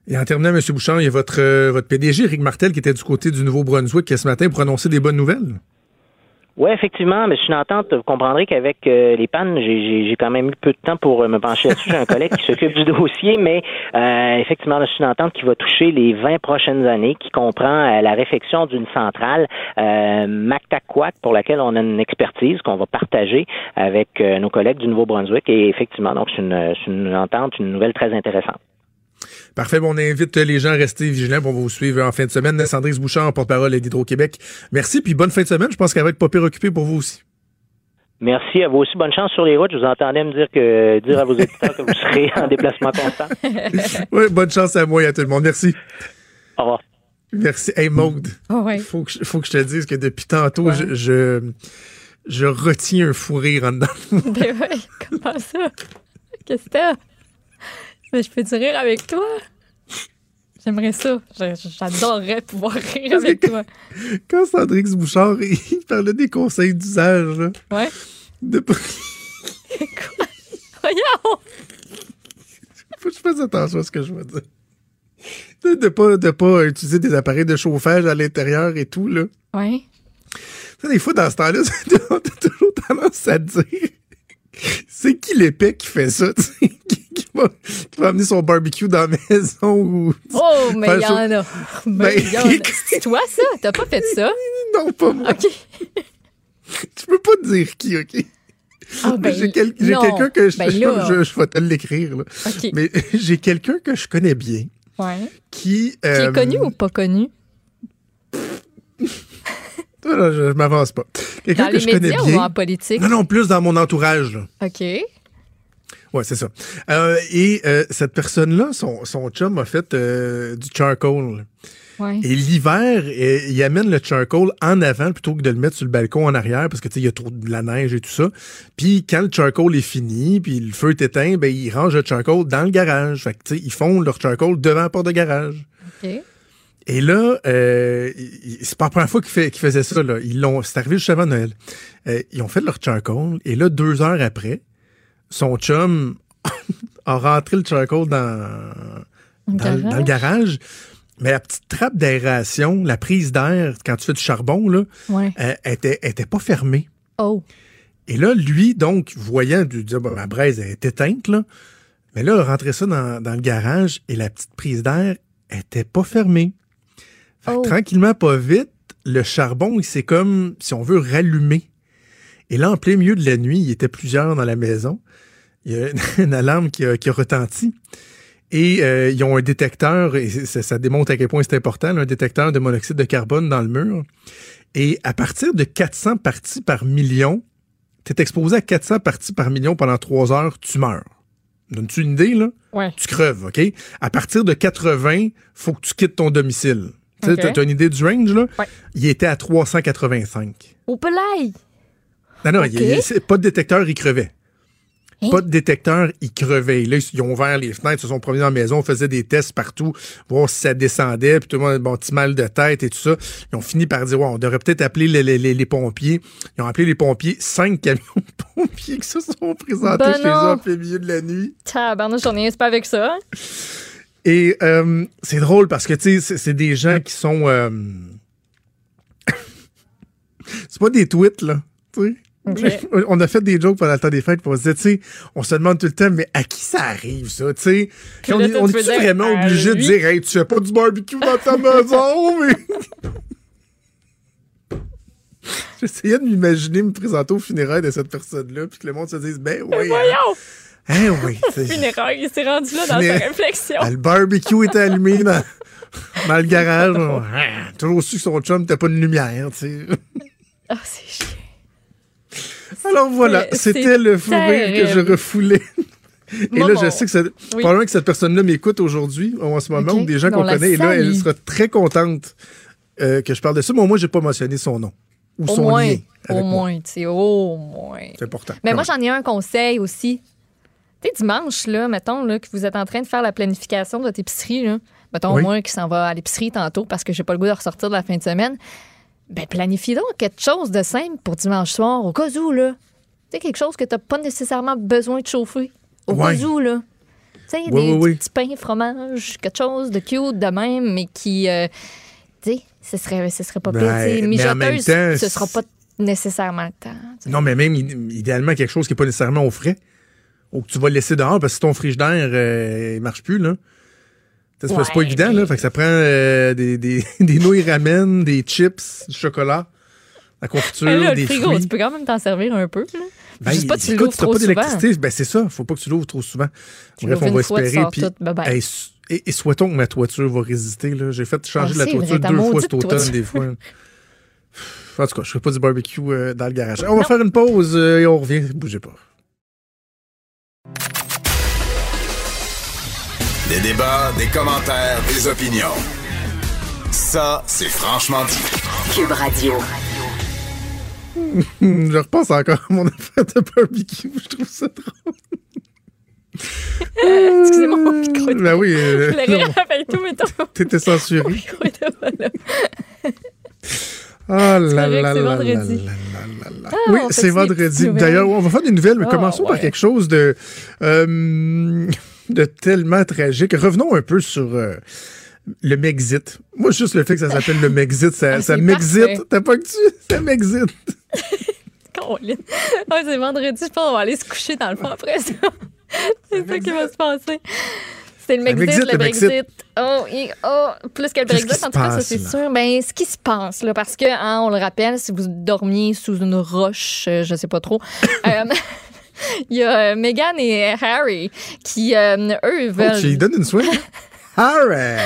Et en terminant, M. Bouchard, il y a votre, euh, votre PDG, Eric Martel, qui était du côté du Nouveau-Brunswick, qui ce matin pour annoncer des bonnes nouvelles. Oui, effectivement, mais je suis entente. Vous comprendrez qu'avec euh, les pannes, j'ai quand même eu peu de temps pour euh, me pencher là-dessus. J'ai un collègue qui s'occupe du dossier, mais effectivement, je suis une entente qui va toucher les 20 prochaines années, qui comprend la réfection d'une centrale euh, pour laquelle on a une expertise qu'on va partager avec nos collègues du Nouveau-Brunswick. Et effectivement, donc c'est une, une entente, une nouvelle très intéressante. Parfait. on invite les gens à rester vigilants pour vous suivre en fin de semaine. Sandrine Bouchard, porte-parole d'Hydro-Québec. Merci, puis bonne fin de semaine. Je pense qu'elle va être pas pire occupée pour vous aussi. Merci à vous aussi. Bonne chance sur les routes. Je vous entendais me dire que dire à vos éditeurs que vous serez en déplacement constant. oui, bonne chance à moi et à tout le monde. Merci. Au revoir. Merci. Hey Maude. Oh, faut, que, faut que je te dise que depuis tantôt, je, je, je, retiens un fou rire en dedans. Ben ouais, comment ça? Qu'est-ce que je peux-tu rire avec toi? J'aimerais ça. J'adorerais pouvoir rire avec toi. Quand Sandrix Bouchard il parlait des conseils d'usage. Ouais. De... Quoi? Voyons! Faut que je fasse attention à ce que je veux dire. De, de pas, de pas utiliser des appareils de chauffage à l'intérieur et tout, là. Ouais. des fois, dans ce temps-là, on a toujours tendance à dire c'est qui l'épée qui fait ça, qui, va, qui va amener son barbecue dans la maison ou. Oh, mais il y en a. Ben, c'est toi, ça? T'as pas fait ça? Non, pas moi. OK. tu peux pas dire qui, OK? Ah, ben, j'ai quelqu'un que je, ben je, vais te l'écrire. Là. Mais j'ai quelqu'un que je connais bien. Ouais. Qui, qui est connu ou pas connu? Je, m'avance pas. Quelqu'un que je connais bien. ou en politique? Non, non, plus dans mon entourage. OK. Ouais, c'est ça. Euh, et euh, cette personne-là, son, son chum a fait euh, du charcoal. Ouais. Et l'hiver, il amène le charcoal en avant plutôt que de le mettre sur le balcon en arrière parce que tu sais il y a trop de la neige et tout ça. Puis quand le charcoal est fini, puis le feu est éteint, ben ils rangent le charcoal dans le garage. Fait que tu sais ils font leur charcoal devant la porte de garage. OK. Et là, euh, c'est pas la première fois qu'ils faisaient ça. Là. Ils l'ont, c'est arrivé juste avant Noël. Euh, ils ont fait leur charcoal. Et là, deux heures après, son chum a rentré le charcoal dans, dans, le garage? Mais la petite trappe d'aération, la prise d'air, quand tu fais du charbon, là, euh, était, était pas fermée. Oh. Et là, lui, donc, voyant, du dire, ma braise est éteinte, là. Mais là, il a rentré ça dans, dans le garage et la petite prise d'air était pas fermée. Oh. Tranquillement, pas vite, le charbon, il s'est comme, si on veut, rallumer. Et là, en plein milieu de la nuit, il y était plusieurs dans la maison. Il y a une, alarme qui a, retenti. Et euh, ils ont un détecteur, et ça, démontre à quel point c'est important, un détecteur de monoxyde de carbone dans le mur. Et à partir de 400 parties par million, tu es exposé à 400 parties par million pendant trois heures, tu meurs. Donnes-tu une idée, là? Ouais. Tu creves, OK? À partir de 80, faut que tu quittes ton domicile. Tu as une idée du range, là? Il était à 385. Au pelay! Non, non, pas de détecteur, il crevait. Hein? Pas de détecteur, ils crevaient. Là, ils ont ouvert les fenêtres, se sont promenés dans la maison, faisaient des tests partout, voir si ça descendait, puis tout le monde bon petit mal de tête et tout ça. Ils ont fini par dire, ouais, on devrait peut-être appeler les, pompiers. Ils ont appelé les pompiers, cinq camions de pompiers qui se sont présentés ben chez eux en plein milieu de la nuit. Tabarnouche, j'en ai pas avec ça. Et euh, c'est drôle parce que, tu sais, c'est des gens qui sont... Euh, c'est pas des tweets, là, tu sais. On a fait des jokes pendant le temps des fêtes pour se dire, tu sais, on se demande tout le temps, mais à qui ça arrive, ça, tu sais? On, est, on est vraiment obligé de dire, hey, tu fais pas du barbecue dans ta maison, mais. J'essayais de m'imaginer me présenter au funérailles de cette personne-là, puis que le monde se dise, ben oui. Hein. Eh oui. funérailles, il s'est rendu là dans sa réflexion. le barbecue était allumé dans, dans le garage. Ah, toujours su que son chum n'était pas de lumière, tu sais. Ah, c'est chiant. Alors voilà, c'était le fou que je refoulais. Et là, je sais que c'est probablement que cette personne-là m'écoute aujourd'hui, en ce moment, ou des gens qu'on connaît. Et là, elle sera très contente euh, que je parle de ça. Mais au moins, j'ai pas mentionné son nom ou son lien. Au moins, tu sais, au moins. C'est important. Mais moi, j'en ai un conseil aussi. Tu sais, dimanche, là, mettons, là, que vous êtes en train de faire la planification de votre épicerie, là. Mettons, moi, qui s'en va à l'épicerie tantôt parce que j'ai pas le goût de ressortir de la fin de semaine. Ben, planifie donc quelque chose de simple pour dimanche soir, au cas où, là. Tu sais, quelque chose que tu n'as pas nécessairement besoin de chauffer. Au cas où, là. Tu sais, des, petits pains, fromage, quelque chose de cute de même, mais qui. Euh, tu sais, ce serait, ce serait pas pire. Ben, mijoteuse, temps, ce sera pas nécessairement le temps. Non, mais même idéalement quelque chose qui n'est pas nécessairement au frais. Ou que tu vas laisser dehors parce que ton frigidaire, euh, il marche plus, là. C'est pas évident, là. Fait que ça prend euh, des, des, des, nouilles ramen, des chips, du chocolat, la confiture, là, des frigo, fruits. Tu peux quand même t'en servir un peu, là. Ben, Juste pas que tu l'ouvres trop pas d'électricité, ben c'est ça. Faut pas que tu l'ouvres trop souvent. Bref, on va espérer. Puis, et, souhaitons que ma toiture va résister. J'ai fait changer ah, la toiture deux fois cet automne, des fois. En tout cas, je fais pas du barbecue euh, dans le garage. On va faire une pause euh, et on revient. Bougez pas. Des débats, des commentaires, des opinions. Ça, c'est franchement dit. Cube Radio. je repense encore à mon affaire de barbecue. Je trouve ça drôle. Excusez-moi, mon micro. Ben oui. Euh, je l'ai avec tout, mais T'étais censuré. Mon micro était pas là. Oh là là là là vendredi. Ah, oui, c'est vendredi. D'ailleurs, on va faire des nouvelles, mais oh, commençons par quelque chose de. Euh, de tellement tragique. Revenons un peu sur euh, le Mexit. Moi, juste le fait que ça s'appelle le Mexit, ça, ah, ça m'exite. T'as pas que tu... Ça m'exite. c'est vendredi, je pense qu'on va aller se coucher dans le fond après ça. c'est ça qui va se passer. C'est le Mexit, le, Brexit. Oh, oh, plus que le Brexit, en tout cas, ça c'est sûr. Ben, ce qui se passe, là, parce que, hein, on le rappelle, si vous dormiez sous une roche, euh, je sais pas trop, euh, Il y a euh, Meghan et Harry qui, euh, eux, veulent. Oh, tu lui donnes une swing? Harry!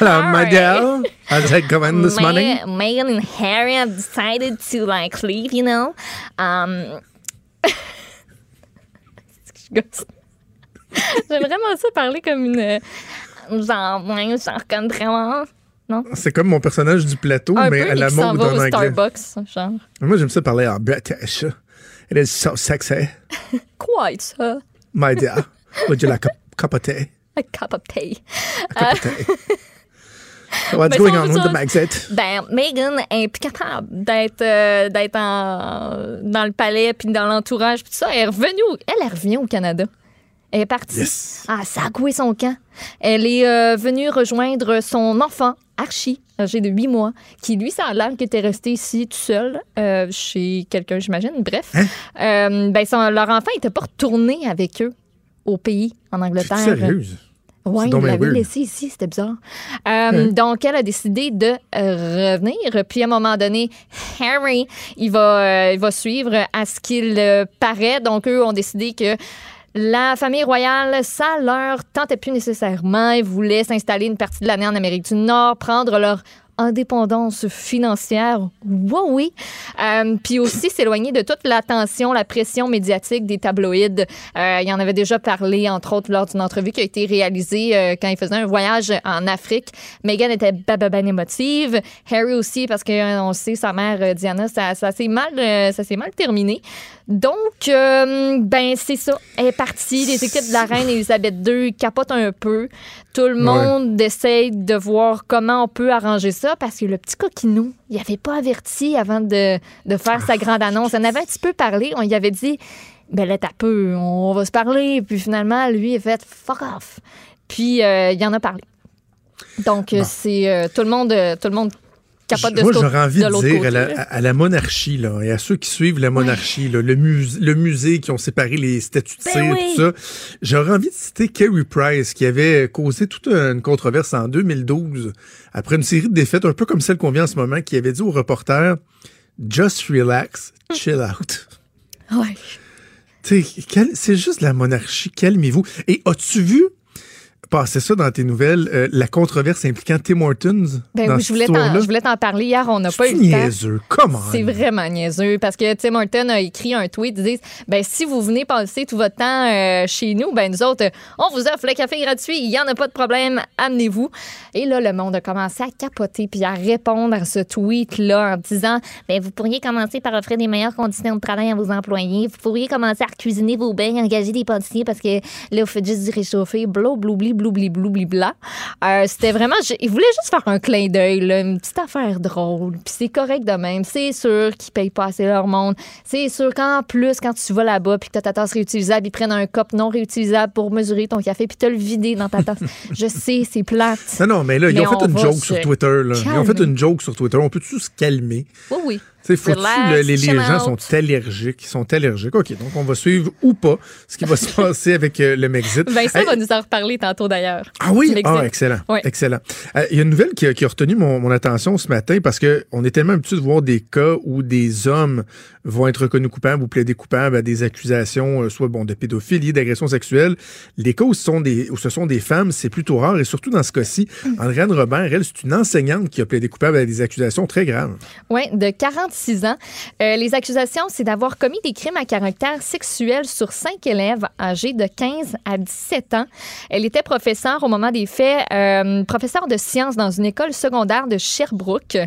Hello, my dear. How's it going this morning? Meghan and Harry have decided to like leave, you know? Um, J'aime vraiment ça parler comme une. Genre, genre comme vraiment. Non? C'est comme mon personnage du plateau, mais à la mode en anglais. Starbucks, genre. Moi, j'aime ça parler en British. It is so sexy. Quite, sir. My dear, would you like a cup of tea? A cup of tea. A cup of tea. What's going on with the Brexit? Ben, Meghan est plus capable d'être euh, d'être dans le palais puis dans l'entourage puis tout ça. Elle est revenue, elle est revenue au Canada. Elle est partie. Yes. Ah, ça a coué son camp. Elle est euh, venue rejoindre son enfant, Archie, âgé de 8 mois, qui, lui, ça a l'air qu'il était resté ici tout seul, euh, chez quelqu'un, j'imagine. Bref. Hein? Euh, ben, leur enfant n'était pas retourné avec eux au pays, en Angleterre. Sérieuse? Oui, il l'avait laissé ici, c'était bizarre. Donc, elle a décidé de revenir. Puis, à un moment donné, Harry, il va, il va suivre à ce qu'il paraît. Donc, eux ont décidé que la famille royale, ça leur tentait plus nécessairement. Ils voulaient s'installer une partie de l'année en Amérique du Nord, prendre leur indépendance financière. Oui, oui. Euh, puis aussi s'éloigner de toute l'attention, la pression médiatique des tabloïds. Euh, il en avait déjà parlé, entre autres, lors d'une entrevue qui a été réalisée euh, quand il faisait un voyage en Afrique. Meghan était ben émotive. Harry aussi, parce qu'on sait, sa mère, Diana, ça, s'est mal, ça mal terminé. Donc, ben, c'est ça. Elle est partie. Les équipes de la reine Elisabeth II capotent un peu. Tout le monde essaye de voir comment on peut arranger ça parce que le petit coquinou, il n'avait pas averti avant de, faire sa grande annonce. On avait un petit peu parlé. On lui avait dit ben là, t'as peu, on va se parler. Puis finalement, lui, il a fait fuck off. Puis euh, il en a parlé. Donc, c'est euh, tout le monde, euh, tout le monde moi, j'aurais envie de, dire à la, monarchie là, et à ceux qui suivent la monarchie, le, le musée qui ont séparé les statues de ben tout ça, j'aurais envie de citer Kerry Price qui avait causé toute une controverse en 2012 après une série de défaites un peu comme celle qu'on vient en ce moment, qui avait dit aux reporters Just relax, chill out. Ouais. C'est juste la monarchie, calmez-vous. Et as-tu vu passer ça dans tes nouvelles, euh, la controverse impliquant Tim Hortons. Ben oui, je voulais, t'en, parler hier, on n'a pas eu le niaiseux. Comment? C'est vraiment niaiseux parce que Tim Hortons a écrit un tweet, ils disent ben si vous venez passer tout votre temps euh, chez nous, ben nous autres, on vous offre le café gratuit, il y en a pas de problème, amenez-vous. Et là, le monde a commencé à capoter puis à répondre à ce tweet-là en disant ben vous pourriez commencer par offrir des meilleures conditions de travail à vos employés, vous pourriez commencer à cuisiner vos bains, engager des pâtissiers parce que là, vous faites juste du réchauffer, blou, blou, bloubli, bloubli, bla. Euh, c'était vraiment. il voulait juste faire un clin d'œil, une petite affaire drôle. Puis c'est correct de même. C'est sûr qu'ils payent pas assez leur monde. C'est sûr qu'en plus, quand tu vas là-bas puis que as ta tasse réutilisable, ils prennent un cop non réutilisable pour mesurer ton café puis te le vider dans ta tasse. Je sais, c'est plate. Non, non, mais là, ils ont fait une joke sur Twitter. Ils ont fait une joke sur Twitter. On peut tous se calmer? Oui, oui. C'est foutu, les, gens sont allergiques. Ils sont allergiques. OK, donc on va suivre ou pas ce qui va se passer avec euh, le Mexit. Vincent va nous en reparler tantôt d'ailleurs. Ah oui? Ah, excellent. Excellent. Euh, il y a une nouvelle qui, a retenu mon, attention ce matin parce qu'on est tellement habitué de voir des cas où des hommes vont être reconnus coupables ou plaider coupables à des accusations, euh, soit bon, de pédophilie, d'agression sexuelle. Les cas où ce sont des, où ce sont des femmes, c'est plutôt rare. Et surtout dans ce cas-ci, mm. Andréane Robert, elle, c'est une enseignante qui a plaidé coupable à des accusations très graves. Oui, de 40 ans. Euh, les accusations, c'est d'avoir commis des crimes à caractère sexuel sur cinq élèves âgés de 15 à 17 ans. Elle était professeure au moment des faits, euh, professeure de sciences dans une école secondaire de Sherbrooke.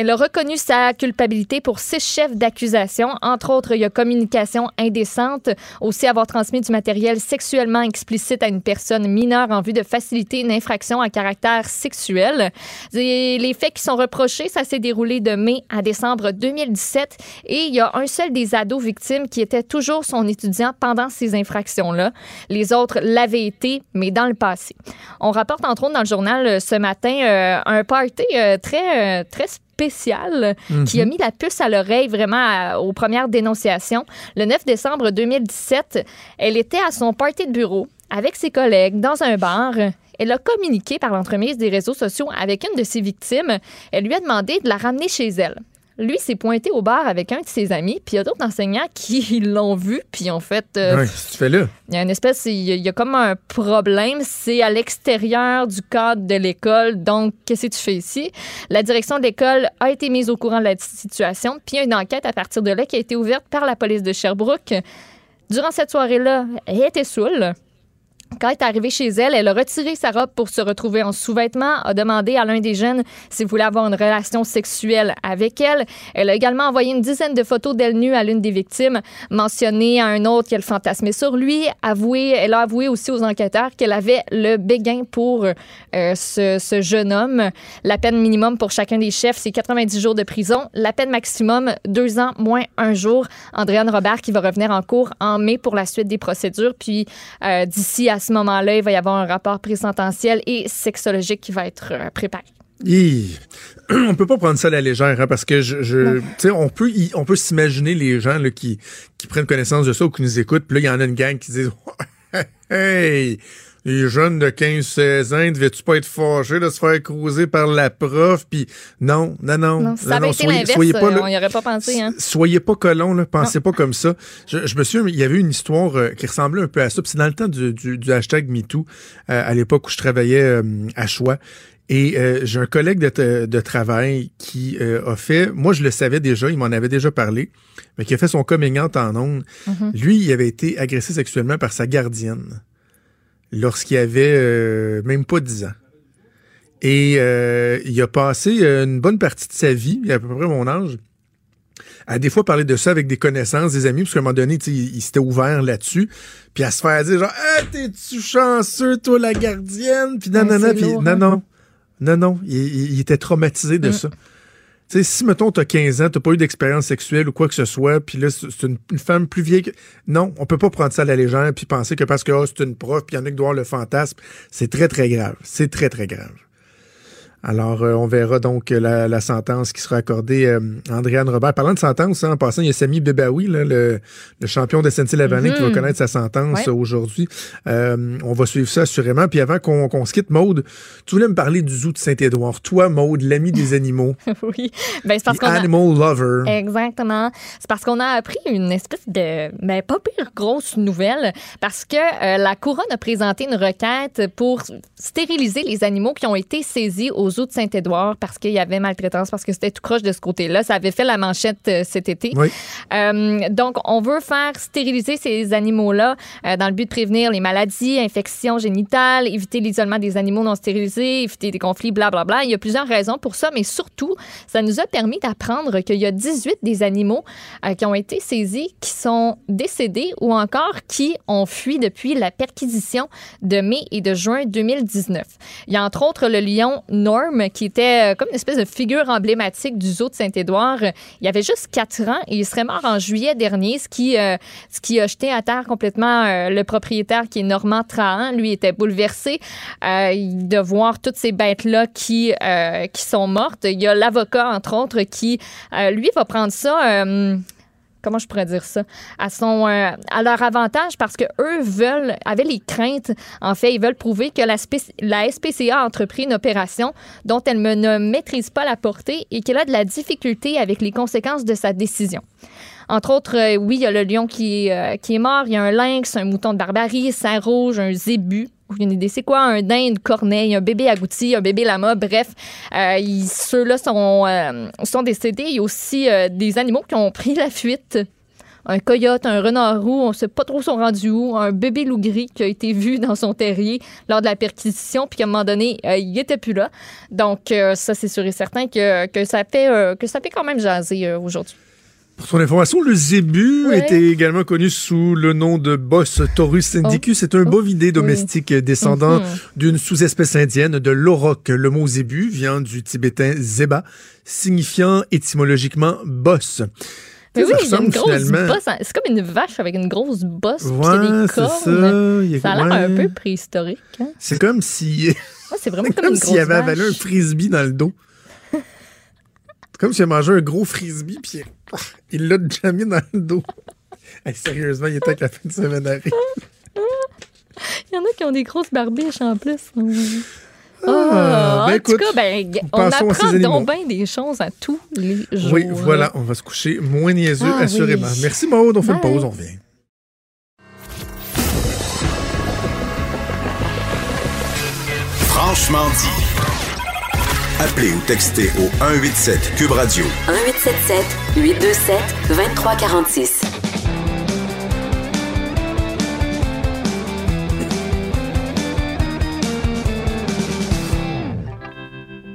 Elle a reconnu sa culpabilité pour six chefs d'accusation. Entre autres, il y a communication indécente, aussi avoir transmis du matériel sexuellement explicite à une personne mineure en vue de faciliter une infraction à caractère sexuel. les faits qui sont reprochés, ça s'est déroulé de mai à décembre 2017 et il y a un seul des ados victimes qui était toujours son étudiant pendant ces infractions-là. Les autres l'avaient été, mais dans le passé. On rapporte entre autres dans le journal euh, ce matin euh, un party euh, très, très spécial qui a mhm. mis la puce à l'oreille vraiment aux premières dénonciations. Le 9 décembre 2017, elle était à son party de bureau avec ses collègues dans un bar. Elle a communiqué par l'entremise des réseaux sociaux avec une de ses victimes. Elle lui a demandé de la ramener chez elle. Lui s'est pointé au bar avec un de ses amis, puis il y a d'autres enseignants qui l'ont vu, puis en fait. Euh, tu fais là? Il y a une espèce, il y, a, comme un problème, c'est à l'extérieur du cadre de l'école, donc qu'est-ce que tu fais ici? La direction de l'école a été mise au courant de la situation, puis il y a une enquête à partir de là qui a été ouverte par la police de Sherbrooke. Durant cette soirée-là, elle était saoule. Quand elle est arrivée chez elle, elle a retiré sa robe pour se retrouver en sous-vêtements, a demandé à l'un des jeunes s'il voulait avoir une relation sexuelle avec elle. Elle a également envoyé une dizaine de photos d'elle nue à l'une des victimes, mentionné à un autre qu'elle fantasmait sur lui. Avoué, elle a avoué aussi aux enquêteurs qu'elle avait le béguin pour euh, ce, jeune homme. La peine minimum pour chacun des chefs, c'est 90 jours de prison. La peine maximum, deux ans moins un jour. Andréane Robert qui va revenir en cours en mai pour la suite des procédures. Puis euh, d'ici à à ce moment-là, il va y avoir un rapport présententiel et sexologique qui va être euh, préparé. On peut pas prendre ça à la légère, hein, parce que je, on peut, on peut s'imaginer les gens là, qui, qui prennent connaissance de ça ou qui nous écoutent, puis là, il y en a une gang qui disent Hey, les jeunes de 15-16 ans, devais-tu pas être fâchés de se faire croiser par la prof? Puis non, non, non. non ça avait été soyez, pas, on n'y aurait pas pensé. Hein. Soyez pas colons, là, pensez pas comme ça. Je, je, me souviens, il y avait une histoire euh, qui ressemblait un peu à ça. c'est dans le temps du, du, hashtag MeToo, euh, à l'époque où je travaillais euh, à Choix. Et euh, j'ai un collègue de, de travail qui euh, a fait, moi je le savais déjà, il m'en avait déjà parlé, mais qui a fait son coming out en ondes. Mm-hmm. Lui, il avait été agressé sexuellement par sa gardienne lorsqu'il avait euh, même pas 10 ans. Et euh, il a passé une bonne partie de sa vie, à peu près mon âge, à des fois parler de ça avec des connaissances, des amis, parce qu'à un moment donné, il, il s'était ouvert là-dessus, puis à se faire dire genre Ah, t'es-tu chanceux, toi, la gardienne? Puis non, non, non, puis non, non. Non, non, il, il était traumatisé de mm. ça. Sais, si, mettons, t'as 15 ans, t'as pas eu d'expérience sexuelle ou quoi que ce soit, puis là, c'est une, femme plus vieille que... Non, on peut pas prendre ça à la légende puis penser que parce que oh, c'est une prof, puis il y a qui le fantasme. C'est très, très grave. C'est très, très grave. Alors, euh, on verra donc la, la, sentence qui sera accordée à euh, Andréane Robert. Parlant de sentence, hein, en passant, il y a Samy Bebaoui, là, le, le, champion de SNC-Lavalin, mm -hmm. qui va mhm. connaître sa sentence ouais. aujourd'hui. Euh, on va suivre ça assurément. Puis avant qu'on qu se quitte, Maude, tu voulais me parler du zoo de Saint-Édouard. Toi, Maude, l'ami des animaux. oui. Ben, c'est parce qu'on Animal lover. Exactement. C'est parce qu'on a appris une espèce de, ben, pas pire grosse nouvelle, parce que euh, la Couronne a présenté une requête pour stériliser les animaux qui ont été saisis au zoo de Saint-Édouard parce qu'il y avait maltraitance, parce que c'était tout croche de ce côté-là. Ça avait fait la manchette euh, cet été. Oui. Euh, donc, on veut faire stériliser ces animaux-là euh, dans le but de prévenir les maladies, infections génitales, éviter l'isolement des animaux non stérilisés, éviter des conflits, blablabla. Bla, bla. Il y a plusieurs raisons pour ça, mais surtout, ça nous a permis d'apprendre qu'il y a 18 des animaux euh, qui ont été saisis qui sont décédés ou encore qui ont fui depuis la perquisition de mai et de juin 2019. Il y a entre autres le lion Qui était euh, comme une espèce de figure emblématique du zoo de Saint-Édouard. Il avait juste quatre ans et il serait mort en juillet dernier, ce qui, euh, ce qui a jeté à terre complètement euh, le propriétaire qui est Normand Trahan. Lui était bouleversé de voir toutes ces bêtes-là qui, qui sont mortes. Il y a l'avocat, entre autres, qui, lui, va prendre ça comment je pourrais dire ça, à euh, leur avantage parce que eux veulent avaient les craintes en fait, ils veulent prouver que la, la SPCA a entrepris une opération dont elle ne maîtrise pas la portée et qu'elle a de la difficulté avec les conséquences de sa décision. Entre autres, euh, oui, il y a le lion qui, euh, qui est mort, il y a un lynx, un mouton de barbarie, un rouge, un zébu, aucune idée c'est quoi, un dinde, corneille, un bébé agouti, un bébé lama, bref, euh, ceux-là sont, euh, sont décédés. Il y a aussi euh, des animaux qui ont pris la fuite. Un coyote, un renard roux, on ne sait pas trop son rendu où, un bébé loup gris qui a été vu dans son terrier lors de la perquisition, puis qu'à un moment donné, il n'était plus là. Donc, ça, c'est sûr et certain que, que, ça que ça fait quand même jaser aujourd'hui. Pour son information, le zébu était également connu sous le nom de Bos taurus indicus. C'est un bovidé domestique descendant Mhm. d'une sous-espèce indienne de l'auroch. Le mot zébu vient du tibétain zeba, signifiant étymologiquement boss. Mais oui, il y a une grosse bosse. C'est comme une vache avec une grosse bosse. puis il y a Ouais, des c'est cornes. ça. Il a- Ça a l'air un peu préhistorique. Hein? C'est comme si, Ouais, c'est vraiment comme, comme s'il avait avalé un frisbee dans le dos. Comme s'il a mangé un gros frisbee puis il l'a déjà mis dans le dos. Hey, sérieusement, il était que la fin de semaine arrive. Il y en a qui ont des grosses barbiches en plus. Ah, Ah, ben en écoute, tout cas, ben, on apprend donc bien des choses à tous les jours. Oui, voilà, on va se coucher moins niaiseux, Ah, assurément. oui. Merci Maud, on fait une pause, on revient. Franchement dit. Appelez ou textez au 187 Cube Radio 1877 827 2346.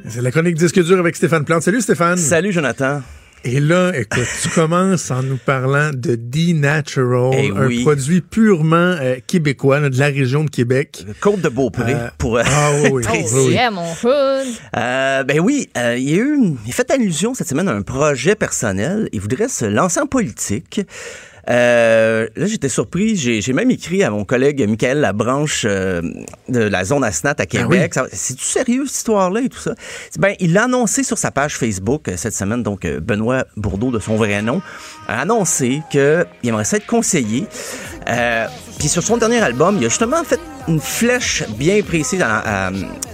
C'est la chronique disque dur avec Stéphane Plante. Salut Stéphane. Salut Jonathan. Et là, écoute, tu commences en nous parlant de D-Natural, Eh un oui. produit purement euh, québécois, là, de la région de Québec. Côte de Beaupré Euh, pour. euh, Ah oui, Oh, oui, mon. Euh, ben oui, euh, il y a eu, une- il a fait allusion cette semaine à un projet personnel. Il voudrait se lancer en politique. Euh, là, j'étais surpris. J'ai j'ai même écrit à mon collègue Michael Labranche euh, de la zone Asnat à Québec. Ça- C'est-tu sérieux, cette histoire-là et tout ça? Ben, il l'a annoncé sur sa page Facebook euh, cette semaine. Donc, euh, Benoît Bourdeau, de son vrai nom, a annoncé qu'il aimerait ça être conseiller. Euh, Puis sur son dernier album, il a justement fait une flèche bien précise à,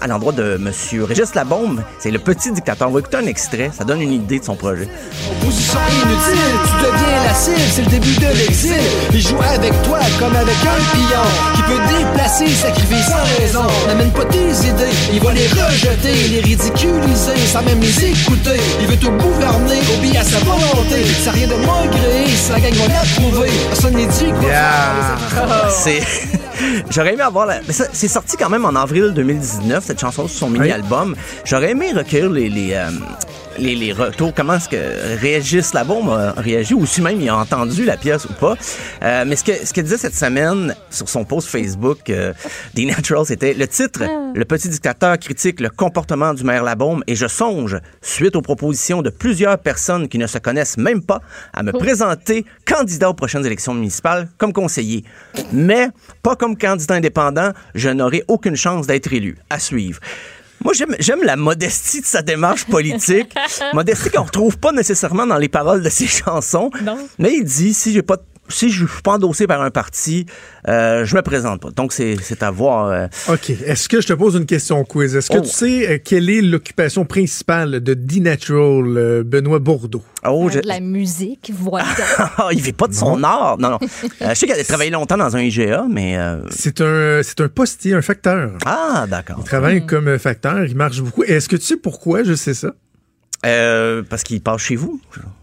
l'endroit de M. Régis Labombe. C'est le petit dictateur. On va écouter un extrait. Ça donne une idée de son projet. Opposition inutile, tu deviens la cible, c'est le début de l'exil. Il joue avec toi comme avec un pion qui peut déplacer, sacrifier sans raison. N'amène pas tes idées, il va les rejeter, les ridiculiser, sans même les écouter. Il veut tout gouverner, obéir à sa volonté. Ça rien de moins créé, ça gagne, on l'approuver. Personne n'est dit quoi C'est. J'aurais aimé avoir la... c'est sorti quand même en avril 2019, cette chanson sur son mini-album. J'aurais aimé recueillir les, les, euh, les, retours, comment est-ce que Régis Labombe a réagi, ou si même il a entendu la pièce ou pas. Euh, mais ce que ce qu'il disait cette semaine sur son post Facebook euh, des Naturals, c'était le titre ah. Le petit dictateur critique le comportement du maire Labombe et je songe, suite aux propositions de plusieurs personnes qui ne se connaissent même pas, à me oh. présenter candidat aux prochaines élections municipales comme conseiller. Mais pas comme candidat indépendant, je n'aurai aucune chance d'être élu. À suivre. Moi, j'aime la modestie de sa démarche politique. modestie qu'on retrouve pas nécessairement dans les paroles de ses chansons. Non. Mais il dit, si j'ai pas si je suis pas endossé par un parti, euh, je me présente pas. Donc, c'est à voir. Euh. OK. Est-ce que je te pose une question quiz? Est-ce que oh. tu sais euh, quelle est l'occupation principale de D-Natural, Benoît Bourdeau? Oh, De la musique, voilà. il fait pas de son art. Non, non. je sais qu'elle a travaillé longtemps dans un IGA, mais... C'est un, un postier, un facteur. Ah, d'accord. Il travaille hmm. comme facteur, il marche beaucoup. Est-ce que tu sais pourquoi je sais ça? parce qu'il passe chez vous?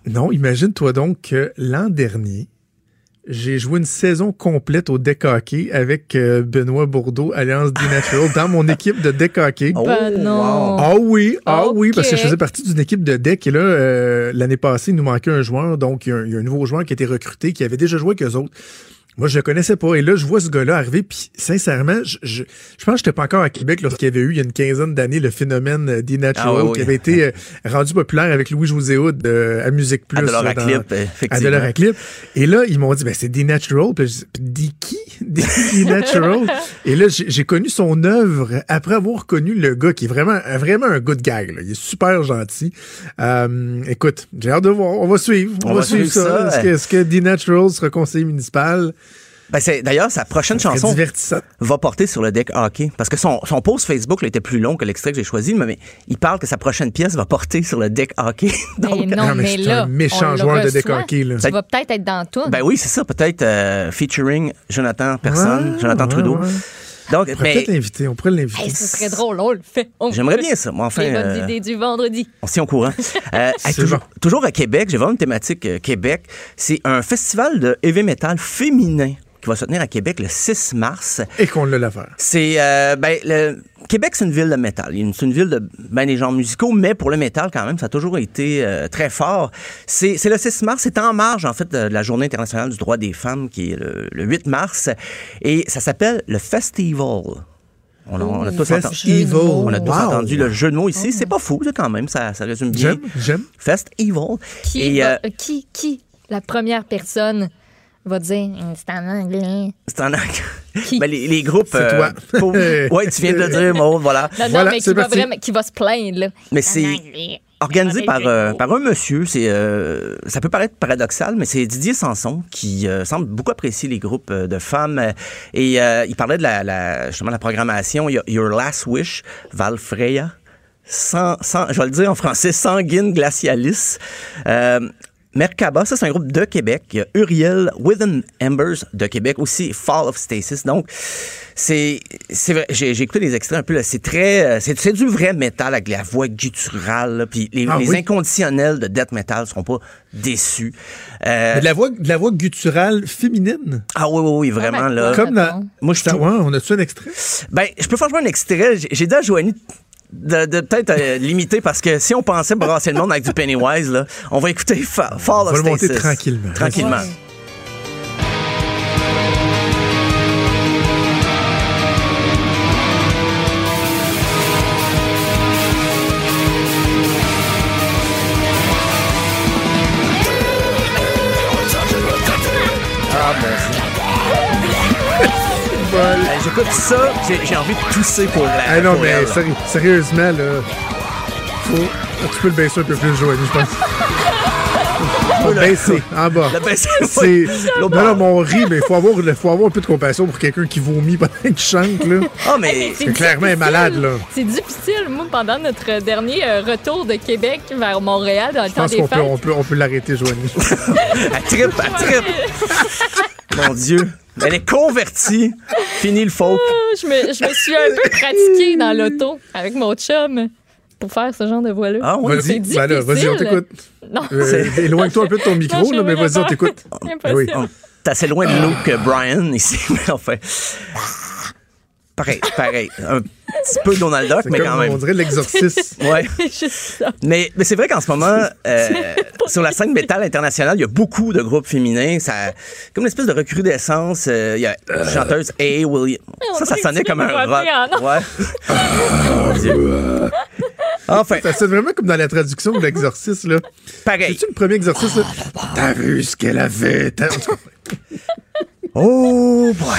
Non, imagine-toi donc que l'an dernier, j'ai joué une saison complète au deck hockey avec euh, Benoît Bourdeau, Alliance D Natural, dans mon équipe de deck hockey. Oh, non. Ah oui, ah oui, parce que je faisais partie d'une équipe de deck et là, euh, l'année passée, il nous manquait un joueur, donc il y, a un, nouveau joueur qui a été recruté, qui avait déjà joué avec eux autres. Moi, je le connaissais pas. Et là, je vois ce gars-là arriver. Puis, sincèrement, je, je, je pense que j'étais pas encore à Québec lorsqu'il y avait eu, il y a une quinzaine d'années, le phénomène euh, des Natural ah qui avait été euh, rendu populaire avec Louis-José Hood euh, à Musique Plus. À Clip, effectivement. À Clip. Et là, ils m'ont dit, ben, c'est des Natural. Puis, dit qui? Des Natural. Et là, j'ai connu son œuvre après avoir connu le gars qui est vraiment, vraiment un good gag. Là. Il est super gentil. Euh, écoute, j'ai hâte de voir. On va suivre. On, va, suivre, ça. Est-ce que, est que Natural sera conseiller municipal? Ben D'ailleurs, sa prochaine chanson va porter sur le deck hockey. Parce que son, son post Facebook là, était plus long que l'extrait que j'ai choisi, mais, il parle que sa prochaine pièce va porter sur le deck hockey. Donc, non, mais, là, un méchant joueur de deck hockey. Là. Ça va peut-être être dans tout. Ben oui, c'est ça. Peut-être euh, featuring Jonathan Personne, Jonathan Trudeau. Donc, on pourrait peut-être l'inviter. On pourrait l'inviter. ce serait drôle, on le fait. J'aimerais bien ça. Moi, enfin, Les bonnes euh, idées du vendredi. On s'y au courant. euh, toujours, toujours, à Québec, j'ai vraiment une thématique euh, Québec. C'est un festival de heavy metal féminin qui va se tenir à Québec le 6 mars. Et qu'on l'a l'affaire. C'est, euh, ben, le, Québec, c'est une ville de métal. C'est une ville de ben, des genres musicaux, mais pour le métal, quand même, ça a toujours été euh, très fort. C'est le 6 mars, c'est en marge, en fait, de la Journée internationale du droit des femmes, qui est le, 8 mars. Et ça s'appelle le Festival. On, a, tous, entendu, on a tous entendu le jeu de mots ici. C'est pas fou, quand même. Ça, ça résume bien. J'aime, j'aime. Fest Evil. Qui, euh, qui, qui, la première personne va dire c'est en anglais. C'est en anglais. Ben, les, les, groupes. C'est toi. Euh, ouais, tu viens de le dire, Maud, voilà. Non, non, voilà, mais qui va, vraiment, qui va se plaindre. Là. Mais c'est organisé par, euh, par un monsieur. C'est, euh, ça peut paraître paradoxal, mais c'est Didier Sanson qui euh, semble beaucoup apprécier les groupes de femmes. et il parlait de la, la, justement la programmation Your Last Wish, Val Freya. Sans, sans, je vais le dire en français, Sanguine Glacialis. Merkaba, ça c'est un groupe de Québec. Il y a Uriel Within Embers de Québec, aussi Fall of Stasis. Donc, c'est c'est vrai, j'ai, écouté les extraits un peu, c'est très, euh, c'est, du vrai métal avec la voix gutturale, puis les, ah inconditionnels de death metal seront pas déçus. Euh, de la voix, de la voix gutturale féminine? Ah oui, oui, oui, vraiment, là. Comme dans, moi, je trouve, on a-tu un extrait? Ben, je peux faire un extrait. J'ai dit à Joanie de, peut-être euh, limiter parce que si on pensait brasser le monde avec du Pennywise, là, on va écouter Fall of On va le monter tranquillement. Tranquillement. J'écoute ça, j'ai envie de tousser pour la. Ah non, mais sérieusement, là. Faut. Tu peux le baisser un peu plus, Joanie, je pense. baisser, en bas. Le baisser, C'est... Non, non, mais on rit, mais il faut avoir, faut avoir un peu de compassion pour quelqu'un qui vomit pendant qu'il chante, là. Ah, mais... C'est clairement un malade, là. C'est difficile. Moi, pendant notre dernier euh, retour de Québec vers Montréal dans le Je temps pense des qu'on peut, fêtes, on peut, on peut l'arrêter, Joanie. Elle trippe, elle trippe. Mon Dieu. Elle est convertie. Fini le folk. Ah, je me, je me suis un peu pratiquée dans l'auto avec mon chum pour faire ce genre de voix-là. Ah, oui. Vas-y, ben là, vas-y, on t'écoute. Non, Euh, Éloigne-toi un peu de ton micro, Non, là, mais vas-y, on t'écoute. Impossible. Oui. T'es assez loin de nous que Brian ici, mais enfin. Pareil, pareil. Un petit peu Donald Duck, mais comme, quand même. on dirait l'exorciste. Ouais. juste ça. Mais, mais c'est vrai qu'en ce moment, euh, sur la scène métal internationale, il y a beaucoup de groupes féminins. Ça, comme une espèce de recrudescence. euh, Il y a la chanteuse A. Williams. Ça, ça sonnait comme un rock. rappeler Ouais. Dieu. Enfin, Ça sonne vraiment comme dans la traduction de l'exorciste, là. pareil. C'est-tu le premier exorciste, là? T'as vu ce qu'elle a fait? Oh, boy.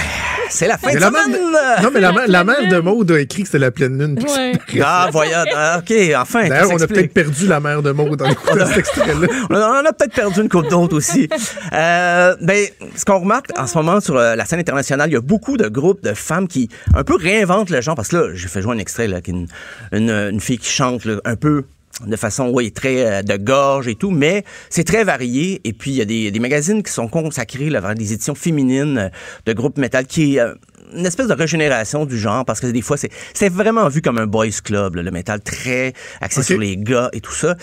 C'est la fin Mais de la mère semaine. de- Non, mais la, mère- la mère de Maude a écrit que c'était la pleine lune. Ouais. Ah, voyons. Ah, OK, enfin. D'ailleurs, on a peut-être perdu la mère de Maude dans le coup de cet extrait-là. On a, peut-être perdu une coupe d'autres aussi. Euh, ben, ce qu'on remarque en ce moment sur euh, la scène internationale, il y a beaucoup de groupes de femmes qui un peu réinventent le genre. Parce que là, j'ai fait jouer un extrait, là, qui est une, une, une fille qui chante là, un peu de façon, oui, très euh, de gorge et tout, mais c'est très varié. Et puis, il y a des, des magazines qui sont consacrés là, vers des éditions féminines euh, de groupes métal qui... euh, une espèce de régénération du genre parce que des fois c'est c'est vraiment vu comme un boys club là, le métal très axé sur les gars et tout ça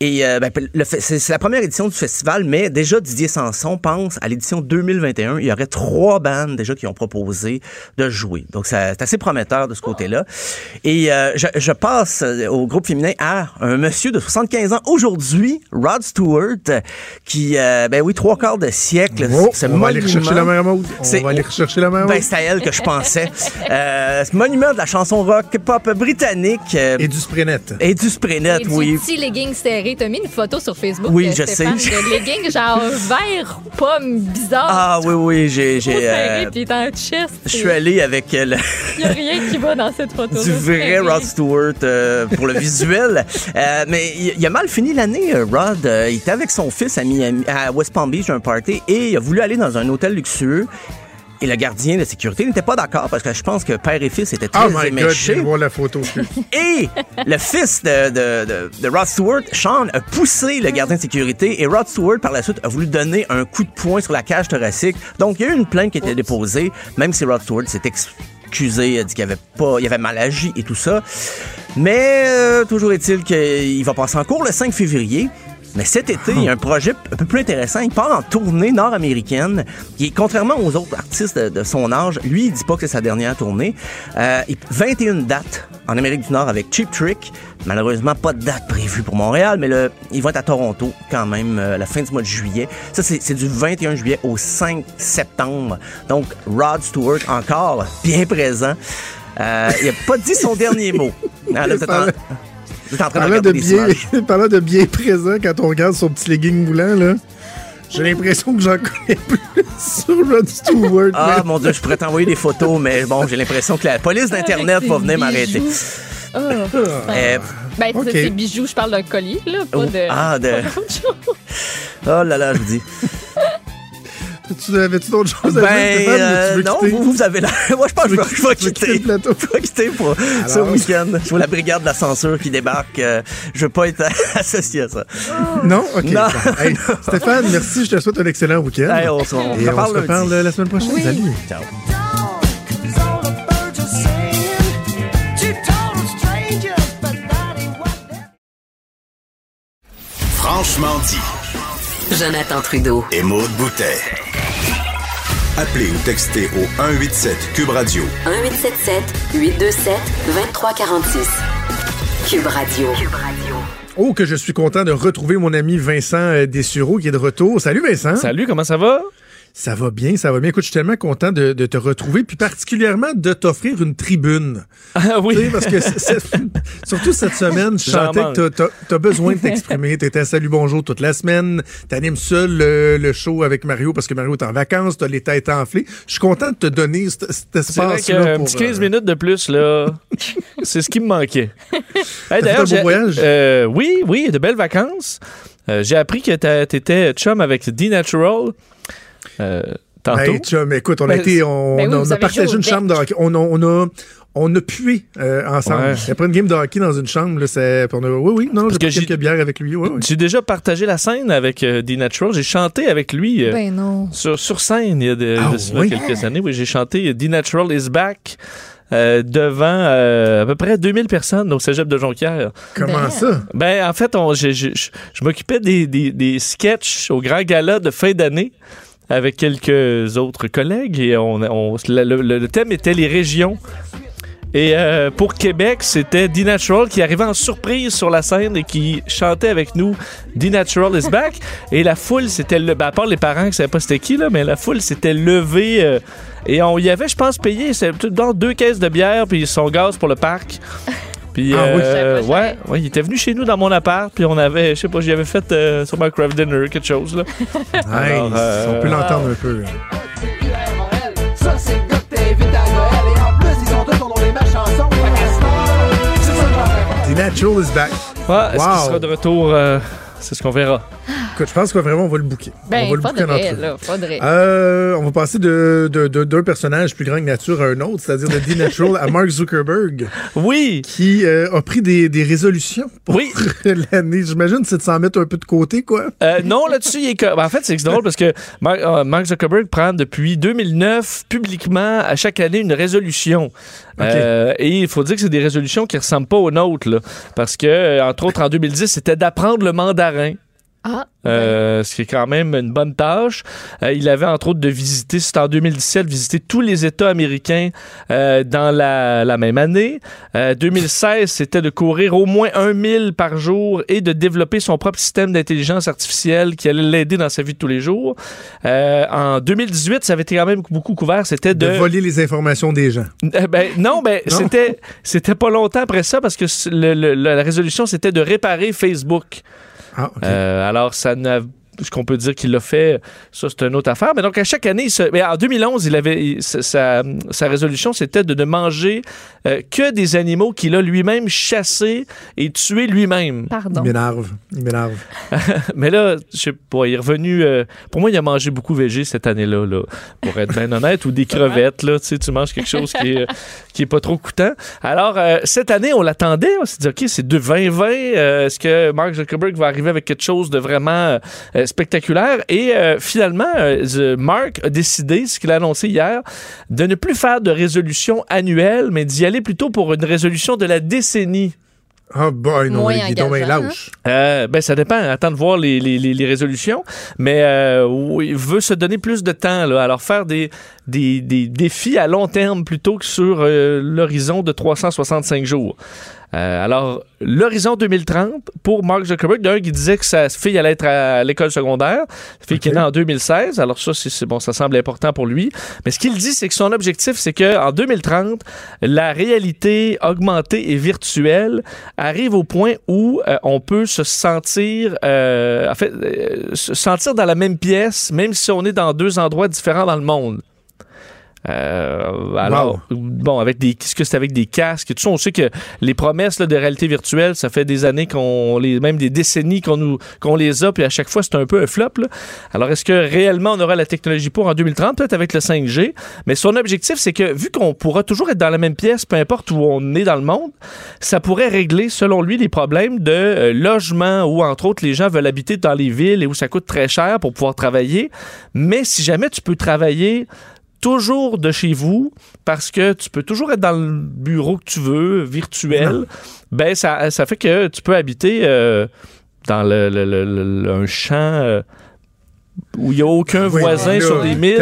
et euh, ben, c'est la première édition du festival, mais déjà Didier Sanson pense à l'édition 2021. Il y aurait trois bandes déjà qui ont proposé de jouer. Donc c'est assez prometteur de ce côté-là. Et euh, je, je passe euh, au groupe féminin à un monsieur de 75 ans aujourd'hui, Rod Stewart, qui, euh, ben oui, trois quarts de siècle. Oh, ce on va aller monument- rechercher la mère. C'est- On va aller rechercher la mère Ben, c'est à elle que je pensais. Euh, ce monument de la chanson rock pop britannique. euh, Et du Sprenet. et du spray net, Et du oui. petit legging serré. T'as mis une photo sur Facebook. Oui, euh, je Stéphane, sais. De legging genre vert pomme bizarre. Ah oui, oui, j'ai... j'ai euh, puis en chest. Je suis allé avec euh, le- Il n'y a rien qui va dans cette photo. du vrai Rod Stewart euh, pour le visuel. Euh, mais il, il a mal fini l'année, euh, Rod. Euh, il était avec son fils à, Miami, à West Palm Beach, un party, et il a voulu aller dans un hôtel luxueux. Et le gardien de sécurité n'était pas d'accord parce que je pense que père et fils étaient très Oh my God, je la photo. Et le fils de, de, de, de Rod Stewart, Sean, a poussé le gardien de sécurité et Rod Stewart, par la suite, a voulu donner un coup de poing sur la cage thoracique. Donc, il y a eu une plainte qui a été déposée, même si Rod Stewart s'est excusé, a dit qu'il avait pas, il avait mal agi et tout ça. Mais euh, toujours est-il qu'il va passer en cours le 5 février. Mais cet été, il y a un projet un peu plus intéressant. Il part en tournée nord-américaine. Qui, contrairement aux autres artistes de, son âge, lui, il dit pas que c'est sa dernière tournée. Euh, il- 21 dates en Amérique du Nord avec Cheap Trick. Malheureusement, pas de date prévue pour Montréal, mais ils vont être à Toronto quand même euh, la fin du mois de juillet. Ça, c'est du 21 juillet au 5 septembre. Donc, Rod Stewart, encore bien présent. Euh, il a pas dit son dernier mot. Là, vous êtes en- train de Parlant de, des bien, parlant de bien présent, quand on regarde son petit legging moulant, là, j'ai l'impression que j'en connais plus sur Rod Stewart. Ah, mais- mon Dieu, je pourrais t'envoyer des photos, mais bon, j'ai l'impression que la police d'Internet Avec va venir m'arrêter. Ah. Euh, Ben, Ok. c'est des bijoux, je parle d'un collier, là, pas Oh, de. ah, de- pas oh là là, je vous dis. Tu avais-tu d'autres choses à dire, Ben, Stéphane, ou euh, tu veux non, vous, vous avez l'air. Moi, je pense que je vais- quitter quitter. le plateau? Je vais quitter pour ce week-end. Je vois la brigade de la censure qui débarque. euh, je veux pas être associé à ça. Non? OK. Non. Bon. Hey, Stéphane, merci. Je te souhaite un excellent week-end. Hey, on se- on Et on reparle se reparle la semaine prochaine. Oui. Salut. Ciao. Franchement dit. Jonathan Trudeau. Et Maude Boutet. Appelez ou textez au 187 Cube Radio 1877 827 2346. Cube Radio. Cube Radio. Oh, que je suis content de retrouver mon ami Vincent euh, Dessureau qui est de retour. Salut Vincent. Salut, comment ça va? Ça va bien, ça va bien. Écoute, je suis tellement content de, de te retrouver, puis particulièrement de t'offrir une tribune. Ah Tu oui. parce que surtout cette semaine, je sentais que t'as- t'as t'as besoin de t'exprimer. T'étais à Salut Bonjour toute la semaine. T'animes seul le, le show avec Mario parce que Mario est en vacances. T'as les têtes enflées. Je suis content de te donner cet, espace-là. pour, petit 15 euh, minutes de plus, là, c'est ce qui me manquait. Hey, voyage? euh, oui, oui, de belles vacances. Euh, J'ai appris que tu étais chum avec D-Natural. Euh, tantôt? Ben, chum, écoute, on a Ben, été, on, ben oui, on vous a partagé une chambre de hockey. On a, on a, on a pué euh, ensemble. Ouais. Après une game de hockey dans une chambre, là, c'est, on a, oui, oui, non, j'ai que pris quelques bières avec lui. Oui, oui. J'ai déjà partagé la scène avec euh, D-Natural. J'ai chanté avec lui. euh, Ben non. sur, sur scène il y a de, Ah de cela oui? quelques années. Oui, j'ai chanté D-Natural is back euh, devant euh, à peu près 2000 personnes au cégep de Jonquière. Comment Ben. ça? Ben, en fait, on, j'ai- j'ai- je, je m'occupais des, des, des sketchs au grand gala de fin d'année avec quelques autres collègues et on, le, thème était les régions. Et euh, pour Québec, c'était D-Natural qui arrivait en surprise sur la scène et qui chantait avec nous D-Natural is back. Et la foule, c'était le. Ben, à part les parents qui savaient pas c'était qui, là, mais la foule s'était levée. euh, et on y avait, je pense, payé dans deux caisses de bière puis son gaz pour le parc. Puis, Ah oui? euh, ouais, ouais, il était venu chez nous dans mon appart, puis on avait, je sais pas, j'y avais fait euh, sur ma craft dinner, quelque chose, là. Alors, Nice. euh, on peut l'entendre un peu. The Natural is back. Ouais, est-ce qu'il sera de retour? euh, c'est ce qu'on verra. Écoute, je pense que vraiment, on va le booker. Ben, on va le faudrait, faudrait. Euh, on va passer de, de- de- d'un personnage plus grand que nature à un autre, c'est-à-dire de D-Natural à Mark Zuckerberg, Oui! qui euh, a pris des, des résolutions pour Oui. l'année. J'imagine que c'est de s'en mettre un peu de côté, quoi. Euh, non, là-dessus, il est. ben, en fait, c'est drôle parce que Mark, euh, Mark Zuckerberg prend depuis 2009 publiquement à chaque année une résolution. Euh, et il faut dire que c'est des résolutions qui ressemblent pas aux nôtres, là, parce que, entre autres, en 2010, c'était d'apprendre le mandarin. Ah, Euh, ce qui est quand même une bonne tâche. Euh, il avait entre autres de visiter, c'était en 2017, visiter tous les États américains euh, dans la, la même année. Euh, 2016, c'était de courir au moins un mille par jour et de développer son propre système d'intelligence artificielle qui allait l'aider dans sa vie de tous les jours. Euh, en 2018, ça avait été quand même beaucoup couvert, c'était De de... voler les informations des gens. Euh, ben, non, ben, Non? c'était c'était pas longtemps après ça parce que le- le- la résolution, c'était de réparer Facebook. Ah, OK. Euh, alors, ça n'a ce qu'on peut dire qu'il l'a fait, ça c'est une autre affaire. Mais donc à chaque année, il se- mais en 2011, il avait il- sa, sa- résolution, c'était de ne manger euh, que des animaux qu'il a lui-même chassés et tués lui-même. pardon. Il m'énerve. Il m'énerve. mais là, je sais pas, il est revenu. euh, pour moi, il a mangé beaucoup végé cette année-là, là, pour être bien honnête, ou des crevettes. Là, tu sais, tu manges quelque chose qui est, qui est pas trop coûtant. Alors euh, cette année, on l'attendait. On s'est dit, ok, c'est de 2020. euh, Est-ce que Mark Zuckerberg va arriver avec quelque chose de vraiment euh, spectaculaire. Et euh, finalement, euh, Mark a décidé, ce qu'il a annoncé hier, de ne plus faire de résolution annuelle, mais d'y aller plutôt pour une résolution de la décennie. Ah, boy, non, il est lâche. Euh, ben, ça dépend. Attends de voir les, les, les- les résolutions. Mais euh, oui, il veut se donner plus de temps. Là. Alors, faire des, des, des défis à long terme plutôt que sur euh, l'horizon de 365 jours. Euh, alors, l'horizon 2030 pour Mark Zuckerberg, d'un qui disait que sa fille allait être à l'école secondaire, sa fille qui est née en 2016. Alors ça, c'est bon, ça semble important pour lui. Mais ce qu'il dit, c'est que son objectif, c'est que en 2030, la réalité augmentée et virtuelle arrive au point où euh, on peut se sentir, euh, en fait, se sentir dans la même pièce, même si on est dans deux endroits différents dans le monde. Euh, alors, bon, avec des, qu'est-ce que c'est avec des casques et tout ça, on sait que les promesses là, de réalité virtuelle, ça fait des années qu'on les, même des décennies qu'on nous, qu'on les a, puis à chaque fois c'est un peu un flop. là. Alors, est-ce que réellement on aura la technologie pour en 2030, peut-être avec le 5G, mais son objectif, c'est que vu qu'on pourra toujours être dans la même pièce, peu importe où on est dans le monde, ça pourrait régler, selon lui, les problèmes de euh, logement où, entre autres, les gens veulent habiter dans les villes et où ça coûte très cher pour pouvoir travailler. Mais si jamais tu peux travailler toujours de chez vous parce que tu peux toujours être dans le bureau que tu veux, virtuel, ben ça, ça fait que tu peux habiter euh, dans le, le- le- le- un champ euh, où il n'y a aucun Oui, voisin là, sur des milles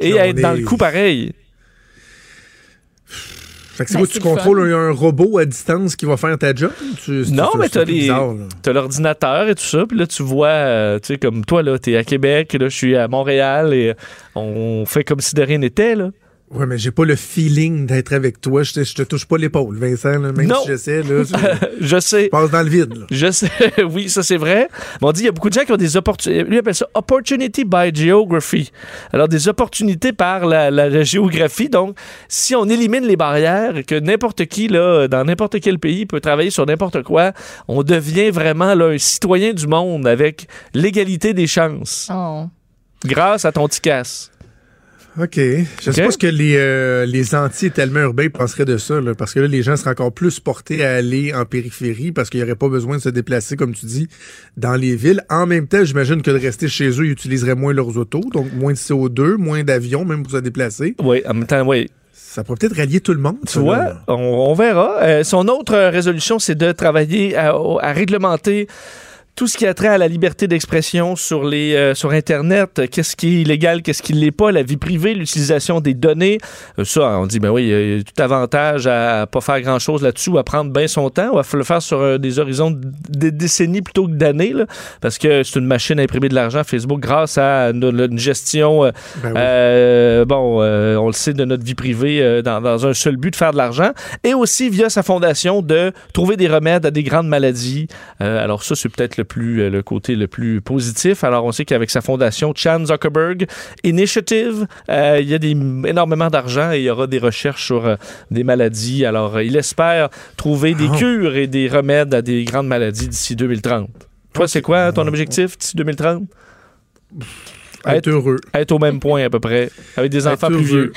et être dans est- le coup pareil. Fait que c'est Ben, quoi, tu le contrôles un, un robot à distance qui va faire ta job? Tu- Non, mais t'as les-. T'as l'ordinateur et tout ça, puis là, tu vois, euh, tu sais, comme toi, là, t'es à Québec, là, je suis à Montréal, et on fait comme si de rien n'était, là. Ouais, mais j'ai pas le feeling d'être avec toi. Je te, je te touche pas l'épaule, Vincent, là, même Non. si j'essaie. Là, je, Je sais. je passe dans le vide. là. Je sais, oui, ça c'est vrai. Mais on dit il y a beaucoup de gens qui ont des opportunités. Lui il appelle ça opportunity by geography. Alors des opportunités par la, la- la géographie. Donc, si on élimine les barrières, que n'importe qui là, dans n'importe quel pays peut travailler sur n'importe quoi, on devient vraiment là, un citoyen du monde avec l'égalité des chances. Oh. Grâce à ton ticasse. OK. Je sais OK. pas ce que les, euh, les anti-étalement urbains penseraient de ça, là, parce que là, les gens seraient encore plus portés à aller en périphérie parce qu'il n'y aurait pas besoin de se déplacer, comme tu dis, dans les villes. En même temps, j'imagine que de rester chez eux, ils utiliseraient moins leurs autos, donc moins de CO2, moins d'avions, même pour se déplacer. Oui, en même temps, oui. Ça pourrait peut-être rallier tout le monde. Tu vois, on, on verra. Euh, son autre euh, résolution, c'est de travailler à réglementer tout ce qui a trait à la liberté d'expression sur les euh, sur internet, qu'est-ce qui est illégal, qu'est-ce qui l'est pas, la vie privée, l'utilisation des données. Euh, ça, on dit ben oui, il y a tout avantage à pas faire grand-chose là-dessus ou à prendre bien son temps, ou à le faire sur euh, des horizons de de décennies plutôt que d'années parce que c'est une machine à imprimer de l'argent Facebook grâce à une, une gestion euh, Ben oui. euh, bon, euh, on le sait de notre vie privée euh, dans, dans un seul but de faire de l'argent et aussi via sa fondation de trouver des remèdes à des grandes maladies. Euh, alors ça, c'est peut-être le plus euh, le côté le plus positif. Alors on sait qu'avec sa fondation Chan Zuckerberg Initiative, euh, il y a des, énormément d'argent et il y aura des recherches sur euh, des maladies. Alors il espère trouver des Ah. cures et des remèdes à des grandes maladies d'ici 2030. Toi, c'est quoi ton objectif d'ici 2030? Être heureux. Être au même point à peu près, avec des Être enfants plus vieux.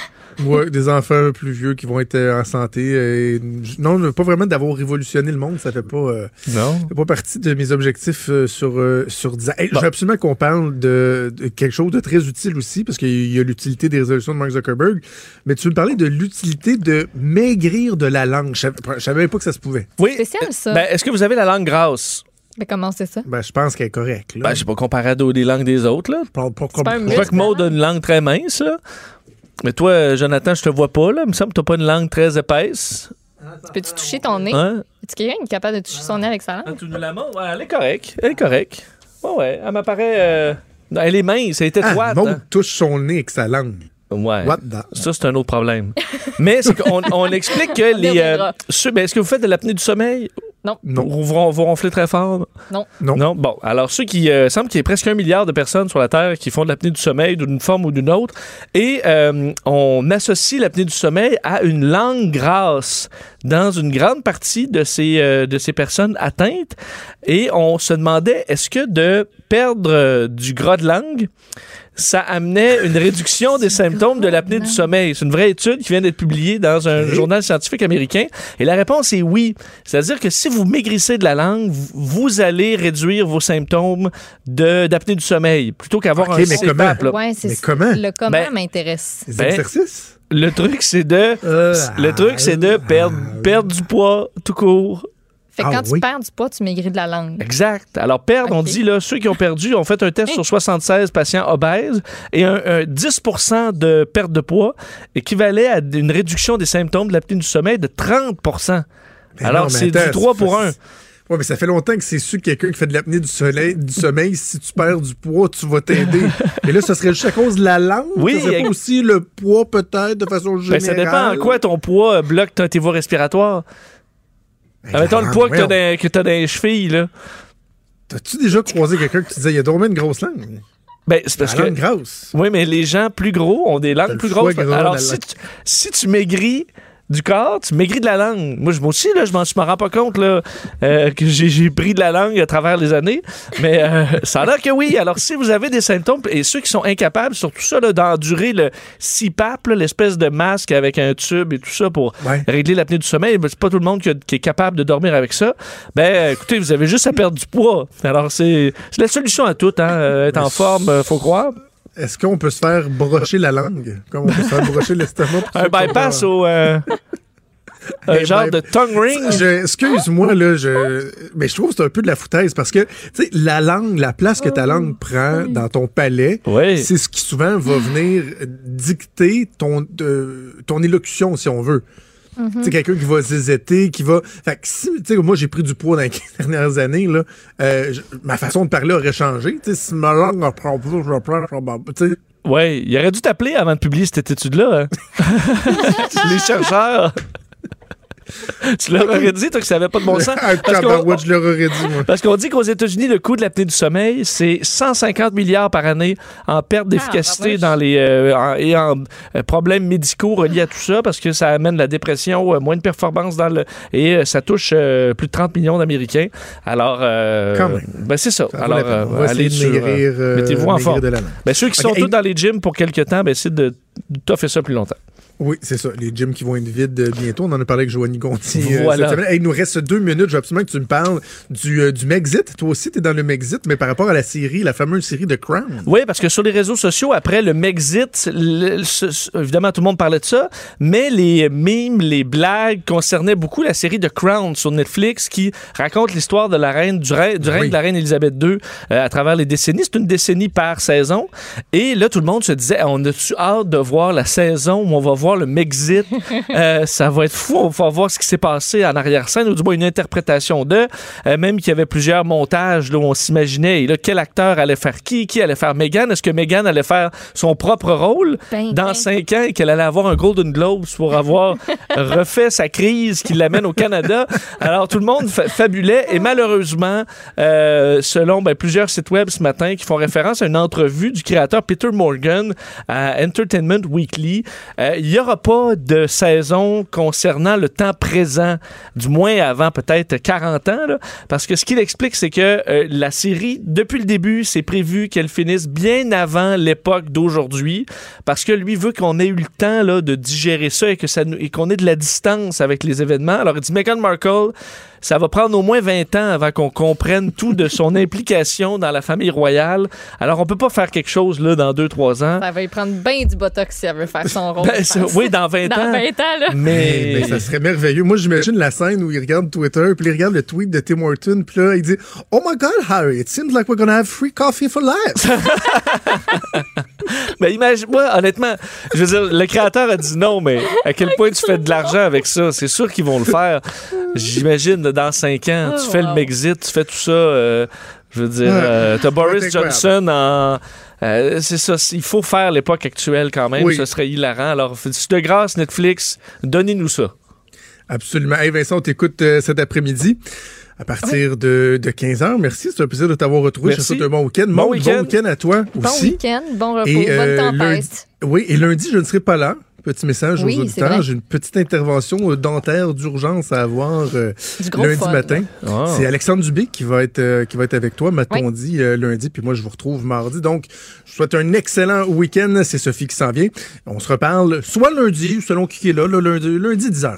Ouais, des enfants plus vieux qui vont être euh, en santé. et- non, pas vraiment d'avoir révolutionné le monde, ça fait pas, euh, Non. ça fait pas partie de mes objectifs euh, sur, euh, sur 10 ans. Hey, Je veux absolument qu'on parle de, de quelque chose de très utile aussi, parce qu'il y a l'utilité des résolutions de Mark Zuckerberg, mais tu veux me parler de l'utilité de maigrir de la langue. Je savais, je savais même pas que ça se pouvait. Oui. Spécial, ça. Ben, Est-ce que vous avez la langue grasse? Mais comment c'est ça? Ben, je pense qu'elle est correcte. Ben, je sais pas comparé à d'autres- des langues des autres. Là. Je parle pas comme- Je vois muscle, que Maud a une langue très mince. Là. Mais toi, euh, Jonathan, je te vois pas. Là. Il me semble que t'as pas une langue très épaisse. Peux-tu toucher ton nez? Hein? Est-ce quelqu'un qui est capable de toucher son nez avec sa langue? Ah, tu nous la montres? Ouais, elle est correcte. Elle est correcte. Ouais, ouais. Elle m'apparaît. euh, Elle est mince, elle est Ah, étroite. Maud hein. touche son nez avec sa langue. Ouais. What the- Ça, c'est un autre problème. Mais c'est qu'on on explique que les. euh, ceux- ben, Est-ce que vous faites de l'apnée du sommeil? Non. Non. Vous, vous, vous ronflez très fort? Non. Non? Non. Bon, alors ceux qui euh, semble qu'il y ait presque un milliard de personnes sur la Terre qui font de l'apnée du sommeil d'une forme ou d'une autre, et euh, on associe l'apnée du sommeil à une langue grasse dans une grande partie de ces euh, de ces personnes atteintes, et on se demandait est-ce que de perdre euh, du gras de langue ça amenait une réduction des symptômes de l'apnée du sommeil. C'est une vraie étude qui vient d'être publiée dans un journal scientifique américain. Et la réponse est oui. C'est-à-dire que si vous maigrissez de la langue, vous- allez réduire vos symptômes de- d'apnée du sommeil plutôt qu'avoir Ok, un mais CPAP, comment? là. Ouais, c'est Mais comment? Le comment Ben, m'intéresse. Ben, exercices? Le truc, c'est de, Euh, le truc, c'est de perdre, perdre du poids tout court. Fait que Ah quand oui. tu perds du poids, tu maigris de la langue. Exact. Alors, perdre, on dit, là, ceux qui ont perdu ont fait un test sur 76 patients obèses et un, un 10% de perte de poids équivalait à une réduction des symptômes de l'apnée du sommeil de 30 Mais Alors, c'est du attends, 3 ça pour fait- 1. Ouais, mais ça fait longtemps que c'est sûr que quelqu'un qui fait de l'apnée du, soleil, du sommeil, si tu perds du poids, tu vas t'aider. Et là, ça serait juste à cause de la langue? Oui, Ça serait pas ex- aussi le poids, peut-être, de façon Ben, générale? ça dépend en quoi ton poids bloque tes voies respiratoires. Ben, Admettons la le poids que t'as dans, que dans les chevilles, là. T'as-tu déjà croisé quelqu'un qui disait, il a drôlement une grosse langue? Ben, c'est parce la que. langue grosse. Oui, mais les gens plus gros ont des langues plus grosses. Alors, la si tu, si tu maigris du corps, tu maigris de la langue. Moi, je- moi aussi, là, je m'en rends pas compte là, euh, que j'ai pris de la langue à travers les années. Mais euh, ça a l'air que oui. Alors, si vous avez des symptômes, et ceux qui sont incapables, surtout ça, là, d'endurer le CPAP, l'espèce de masque avec un tube et tout ça pour Ouais. régler l'apnée du sommeil, ben, c'est pas tout le monde qui, a- qui est capable de dormir avec ça. Ben, écoutez, vous avez juste à perdre du poids. Alors, c'est la solution à tout. Hein, euh, être en forme, euh, faut croire. Est-ce qu'on peut se faire brocher la langue? Comme on peut se faire brocher l'estomac? Un bypass pas- au. euh, un genre ben, de tongue ring? Excuse-moi, là, je. Mais je trouve que c'est un peu de la foutaise parce que, tu sais, la langue, la place que ta langue prend dans ton palais, Oui. c'est ce qui souvent va venir dicter ton, euh, ton élocution, si on veut. Tu sais, quelqu'un qui va zézetter, qui va. Fait que si, tu sais, moi, j'ai pris du poids dans les 15 dernières années, là, euh, ma façon de parler aurait changé. Tu sais, si ma langue reprend plus, je reprends, je pas. Oui, il aurait dû t'appeler avant de publier cette étude-là. Hein. les chercheurs. tu leur aurais dit, toi, que ça n'avait pas de bon sens? Parce qu'on, je leur aurais dit, moi. Parce qu'on dit qu'aux États-Unis, le coût de l'apnée du sommeil, c'est 150 milliards par année en perte ah, d'efficacité dans les, euh, et en euh, problèmes médicaux reliés à tout ça, parce que ça amène la dépression, euh, moins de performance dans le. Et ça touche plus de 30 millions d'Américains. Alors, ben c'est ça. Alors, allez sur. Mettez-vous en forme. Ben, ceux qui sont tous dans les gyms pour quelques temps, ben, c'est de toffer ça plus longtemps. Oui, c'est ça. Les gyms qui vont être vides bientôt. On en a parlé avec Joanie Gonti. Euh, voilà. il nous reste deux minutes. Je veux absolument que tu me parles du, euh, du Megxit. Toi aussi, tu es dans le Megxit, mais par rapport à la série, la fameuse série de Crown. Oui, parce que sur les réseaux sociaux, après le Megxit, évidemment, tout le monde parlait de ça, mais les mimes, les blagues concernaient beaucoup la série de Crown sur Netflix qui raconte l'histoire de la reine, du, règne, du règne de la reine Elisabeth II euh, à travers les décennies. C'est une décennie par saison. Et là, tout le monde se disait, on a-tu hâte de voir la saison où on va voir le Mexit. Euh, ça va être fou. On va voir ce qui s'est passé en arrière-scène, ou du moins une interprétation de. Euh, même qu'il y avait plusieurs montages là, où on s'imaginait là, quel acteur allait faire qui, qui allait faire Megan. Est-ce que Megan allait faire son propre rôle ben, dans ben. cinq ans et qu'elle allait avoir un Golden Globe pour avoir refait sa crise qui l'amène au Canada? Alors tout le monde fabulait et malheureusement, euh, selon ben, plusieurs sites web ce matin qui font référence à une entrevue du créateur Peter Morgan à Entertainment Weekly, il y aura pas de saison concernant le temps présent, du moins avant peut-être 40 ans, parce que ce qu'il explique, c'est que euh, la série, depuis le début, c'est prévu qu'elle finisse bien avant l'époque d'aujourd'hui, parce que lui veut qu'on ait eu le temps là, de digérer ça et que ça et qu'on ait de la distance avec les événements. Alors il dit Meghan Markle ça va prendre au moins 20 ans avant qu'on comprenne tout de son implication dans la famille royale. Alors, on peut pas faire quelque chose là dans 2-3 ans. Ça va y prendre bien du botox si elle veut faire son rôle. Ben, oui, dans 20 ans. Dans 20 ans, là. Mais... mais... ça serait merveilleux. Moi, j'imagine la scène où il regarde Twitter, puis il regarde le tweet de Tim Horton, puis là, il dit Oh my God, Harry, it seems like we're gonna have free coffee for life. mais imagine, moi, honnêtement, je veux dire, le créateur a dit non, mais à quel point tu fais de l'argent avec ça? C'est sûr qu'ils vont le faire. J'imagine, dans cinq ans, tu oh, fais le Mexit, tu fais tout ça. Euh, je veux dire, euh, t'as Boris Johnson en. Euh, c'est ça, il faut faire l'époque actuelle quand même, ce serait hilarant. Alors, de grâce, Netflix, donnez-nous ça. Absolument. Hey Vincent, on t'écoute cet après-midi à partir de, de 15h. Merci, c'est un plaisir de t'avoir retrouvé. Je te souhaite un bon week-end. Bon, week-end à toi aussi. Bon week-end, bon repos, bonne tempête. oui, et lundi, je ne serai pas là. Petit message aux auditeurs. J'ai une petite intervention euh, dentaire d'urgence à avoir euh, lundi matin. Ah. C'est Alexandre Dubé qui va être euh, qui va être avec toi, m'a-t-on dit lundi, puis moi je vous retrouve mardi. Donc, je souhaite un excellent week-end. C'est Sophie qui s'en vient. On se reparle soit lundi, selon qui est là, lundi, lundi 10h.